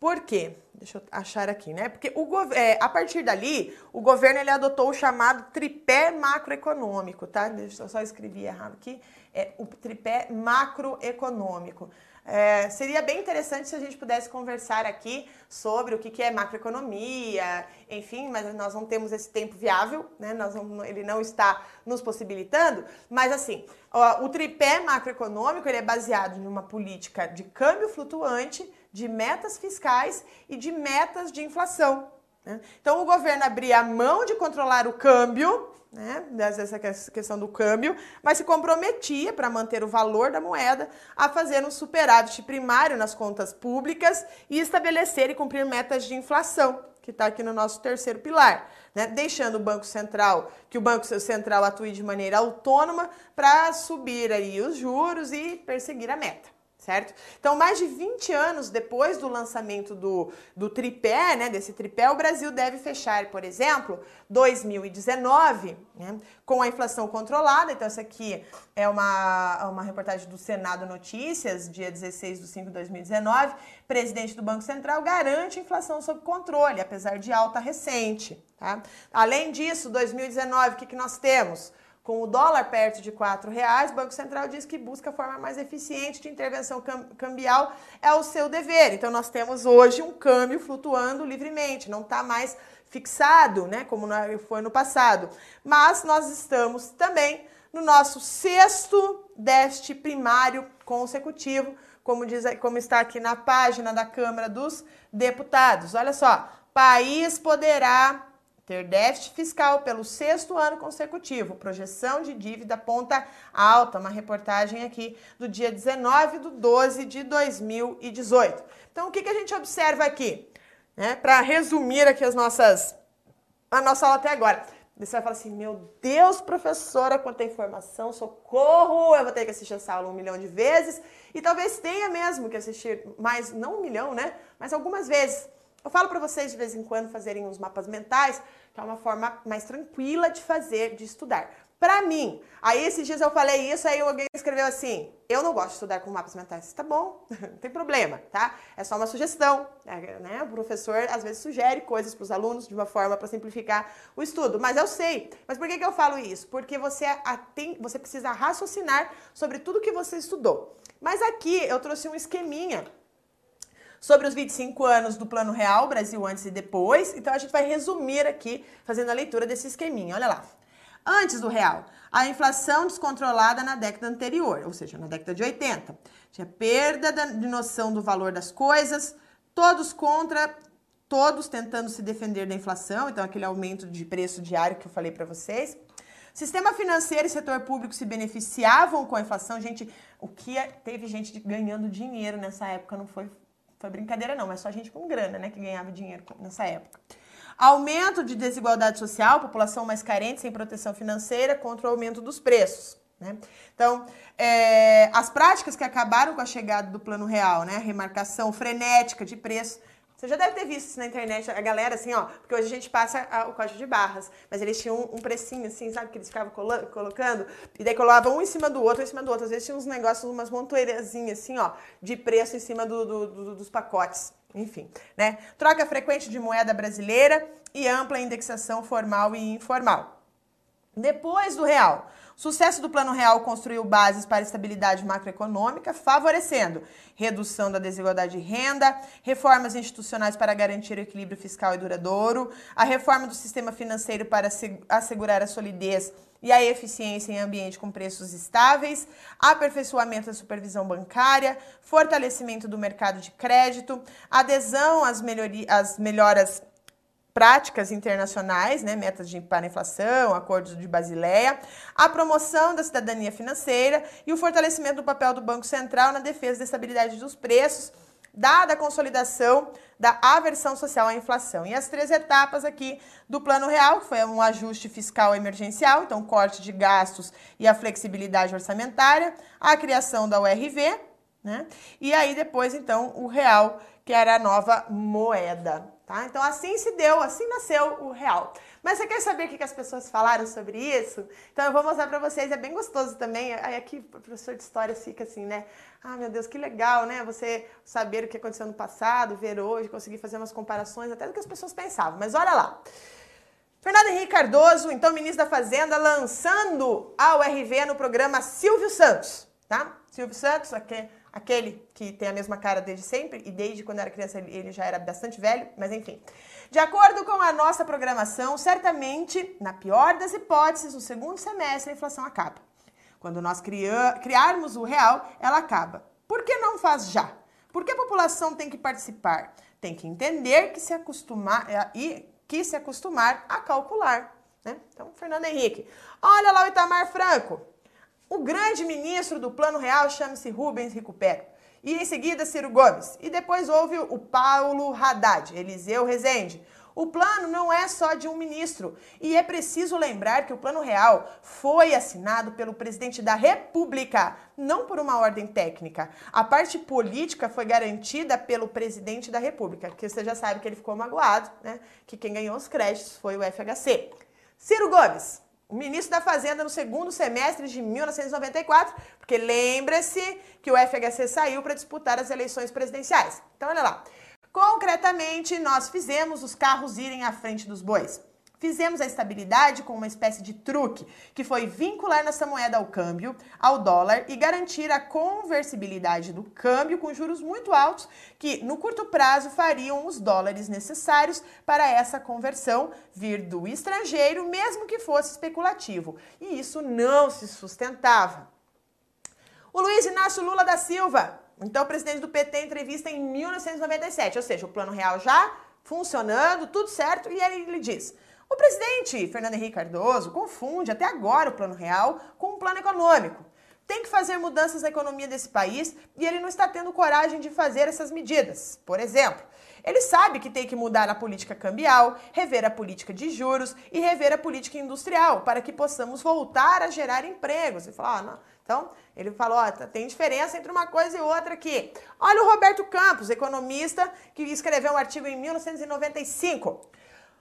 Por quê? Deixa eu achar aqui, né? Porque o, é, a partir dali, o governo ele adotou o chamado tripé macroeconômico, tá? Deixa eu só escrever errado aqui. É o tripé macroeconômico. É, seria bem interessante se a gente pudesse conversar aqui sobre o que, que é macroeconomia, enfim, mas nós não temos esse tempo viável, né? Nós ele não está nos possibilitando. Mas assim, ó, o tripé macroeconômico ele é baseado em uma política de câmbio flutuante, de metas fiscais e de metas de inflação. Né? Então o governo abria a mão de controlar o câmbio né, dessa questão do câmbio, mas se comprometia para manter o valor da moeda a fazer um superávit primário nas contas públicas e estabelecer e cumprir metas de inflação, que está aqui no nosso terceiro pilar, né, deixando o Banco Central, que o Banco Central atue de maneira autônoma para subir aí os juros e perseguir a meta certo? Então, mais de 20 anos depois do lançamento do, do tripé, né, desse tripé, o Brasil deve fechar, por exemplo, 2019, né, com a inflação controlada. Então, essa aqui é uma, uma reportagem do Senado Notícias, dia 16 de 5 de 2019. Presidente do Banco Central garante inflação sob controle, apesar de alta recente. Tá? Além disso, 2019, o que, que nós temos? Com o dólar perto de R$ reais, o Banco Central diz que busca a forma mais eficiente de intervenção cambial é o seu dever. Então nós temos hoje um câmbio flutuando livremente, não está mais fixado, né, como foi no passado. Mas nós estamos também no nosso sexto déficit primário consecutivo, como, diz, como está aqui na página da Câmara dos Deputados. Olha só, país poderá ter déficit fiscal pelo sexto ano consecutivo. Projeção de dívida ponta alta. Uma reportagem aqui do dia 19 de 12 de 2018. Então, o que, que a gente observa aqui? Né? Para resumir aqui as nossas, a nossa aula até agora. Você vai falar assim, meu Deus, professora, quanta informação, socorro, eu vou ter que assistir essa aula um milhão de vezes. E talvez tenha mesmo que assistir mais, não um milhão, né? Mas algumas vezes. Eu falo para vocês de vez em quando fazerem uns mapas mentais, que é uma forma mais tranquila de fazer, de estudar. Para mim, aí esses dias eu falei isso, aí alguém escreveu assim: eu não gosto de estudar com mapas mentais. Tá bom, não tem problema, tá? É só uma sugestão, né? O professor às vezes sugere coisas para os alunos de uma forma para simplificar o estudo, mas eu sei. Mas por que, que eu falo isso? Porque você, tem, você precisa raciocinar sobre tudo que você estudou. Mas aqui eu trouxe um esqueminha sobre os 25 anos do Plano Real, Brasil antes e depois. Então a gente vai resumir aqui, fazendo a leitura desse esqueminha. Olha lá. Antes do real, a inflação descontrolada na década anterior, ou seja, na década de 80. Tinha perda de noção do valor das coisas, todos contra, todos tentando se defender da inflação, então aquele aumento de preço diário que eu falei para vocês. Sistema financeiro e setor público se beneficiavam com a inflação. Gente, o que é, teve gente ganhando dinheiro nessa época não foi foi brincadeira não, mas só gente com grana, né, que ganhava dinheiro nessa época. Aumento de desigualdade social, população mais carente, sem proteção financeira, contra o aumento dos preços. Né? Então, é, as práticas que acabaram com a chegada do Plano Real, né? remarcação frenética de preços, você já deve ter visto isso na internet, a galera assim, ó, porque hoje a gente passa o código de barras, mas eles tinham um, um precinho assim, sabe, que eles ficavam colocando, e daí um em cima do outro, um em cima do outro. Às vezes tinha uns negócios, umas montoeirazinhas assim, ó, de preço em cima do, do, do, dos pacotes. Enfim, né? Troca frequente de moeda brasileira e ampla indexação formal e informal. Depois do real, Sucesso do Plano Real construiu bases para estabilidade macroeconômica, favorecendo redução da desigualdade de renda, reformas institucionais para garantir o equilíbrio fiscal e duradouro, a reforma do sistema financeiro para assegurar a solidez e a eficiência em ambiente com preços estáveis, aperfeiçoamento da supervisão bancária, fortalecimento do mercado de crédito, adesão às, às melhoras práticas internacionais, né, metas de, para a inflação, acordos de Basileia, a promoção da cidadania financeira e o fortalecimento do papel do Banco Central na defesa da estabilidade dos preços, dada a consolidação da aversão social à inflação. E as três etapas aqui do Plano Real, que foi um ajuste fiscal emergencial, então corte de gastos e a flexibilidade orçamentária, a criação da URV, né? E aí depois então o real, que era a nova moeda. Tá? Então assim se deu, assim nasceu o real. Mas você quer saber o que as pessoas falaram sobre isso? Então eu vou mostrar para vocês, é bem gostoso também. Aí aqui o professor de história fica assim, né? Ah, meu Deus, que legal, né? Você saber o que aconteceu no passado, ver hoje, conseguir fazer umas comparações até do que as pessoas pensavam. Mas olha lá. Fernando Henrique Cardoso, então ministro da Fazenda, lançando a URV no programa Silvio Santos, tá? Silvio Santos, aqui aquele que tem a mesma cara desde sempre, e desde quando era criança ele já era bastante velho, mas enfim. De acordo com a nossa programação, certamente, na pior das hipóteses, no segundo semestre a inflação acaba. Quando nós criarmos o real, ela acaba. Por que não faz já? Porque a população tem que participar, tem que entender que se acostumar é, e que se acostumar a calcular. Né? Então, Fernando Henrique, olha lá o Itamar Franco. O grande ministro do Plano Real chama-se Rubens Recupero. E em seguida Ciro Gomes. E depois houve o Paulo Haddad, Eliseu Rezende. O plano não é só de um ministro. E é preciso lembrar que o Plano Real foi assinado pelo presidente da República, não por uma ordem técnica. A parte política foi garantida pelo presidente da República, que você já sabe que ele ficou magoado, né? Que quem ganhou os créditos foi o FHC. Ciro Gomes, o ministro da Fazenda no segundo semestre de 1994, porque lembra-se que o FHC saiu para disputar as eleições presidenciais. Então, olha lá. Concretamente, nós fizemos os carros irem à frente dos bois. Fizemos a estabilidade com uma espécie de truque, que foi vincular nossa moeda ao câmbio, ao dólar, e garantir a conversibilidade do câmbio com juros muito altos, que no curto prazo fariam os dólares necessários para essa conversão vir do estrangeiro, mesmo que fosse especulativo. E isso não se sustentava. O Luiz Inácio Lula da Silva Então, presidente do PT entrevista em 1997, ou seja, o Plano Real já funcionando, tudo certo, e aí ele diz: o presidente Fernando Henrique Cardoso confunde até agora o Plano Real com um plano econômico. Tem que fazer mudanças na economia desse país e ele não está tendo coragem de fazer essas medidas. Por exemplo, ele sabe que tem que mudar a política cambial, rever a política de juros e rever a política industrial para que possamos voltar a gerar empregos. Ele falou, ah, não. Então, ele falou, ó, tem diferença entre uma coisa e outra aqui. Olha o Roberto Campos, economista, que escreveu um artigo em 1995.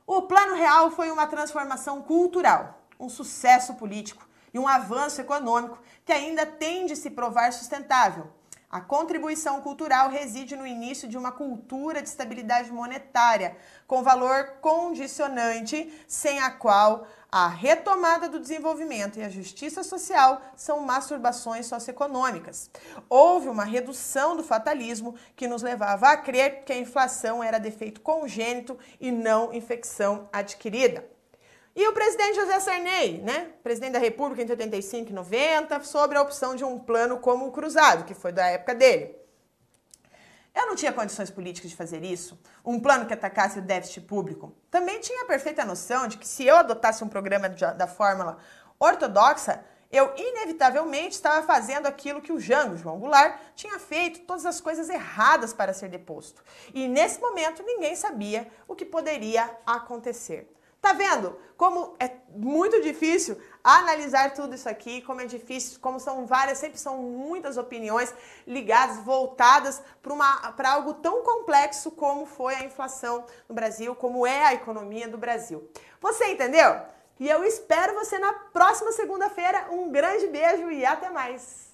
O Plano Real foi uma transformação cultural, um sucesso político e um avanço econômico que ainda tem de se provar sustentável. A contribuição cultural reside no início de uma cultura de estabilidade monetária, com valor condicionante, sem a qual a retomada do desenvolvimento e a justiça social são masturbações socioeconômicas. Houve uma redução do fatalismo que nos levava a crer que a inflação era defeito congênito e não infecção adquirida. E o presidente José Sarney, né, presidente da República entre 85 e 90, sobre a opção de um plano como o cruzado, que foi da época dele. Eu não tinha condições políticas de fazer isso, um plano que atacasse o déficit público. Também tinha a perfeita noção de que se eu adotasse um programa da fórmula ortodoxa, eu inevitavelmente estava fazendo aquilo que o Jango, João Goulart, tinha feito, todas as coisas erradas para ser deposto. E nesse momento ninguém sabia o que poderia acontecer. Tá vendo como é muito difícil analisar tudo isso aqui, como é difícil, como são várias, sempre são muitas opiniões ligadas, voltadas para algo tão complexo como foi a inflação no Brasil, como é a economia do Brasil. Você entendeu? E eu espero você na próxima segunda-feira. Um grande beijo e até mais!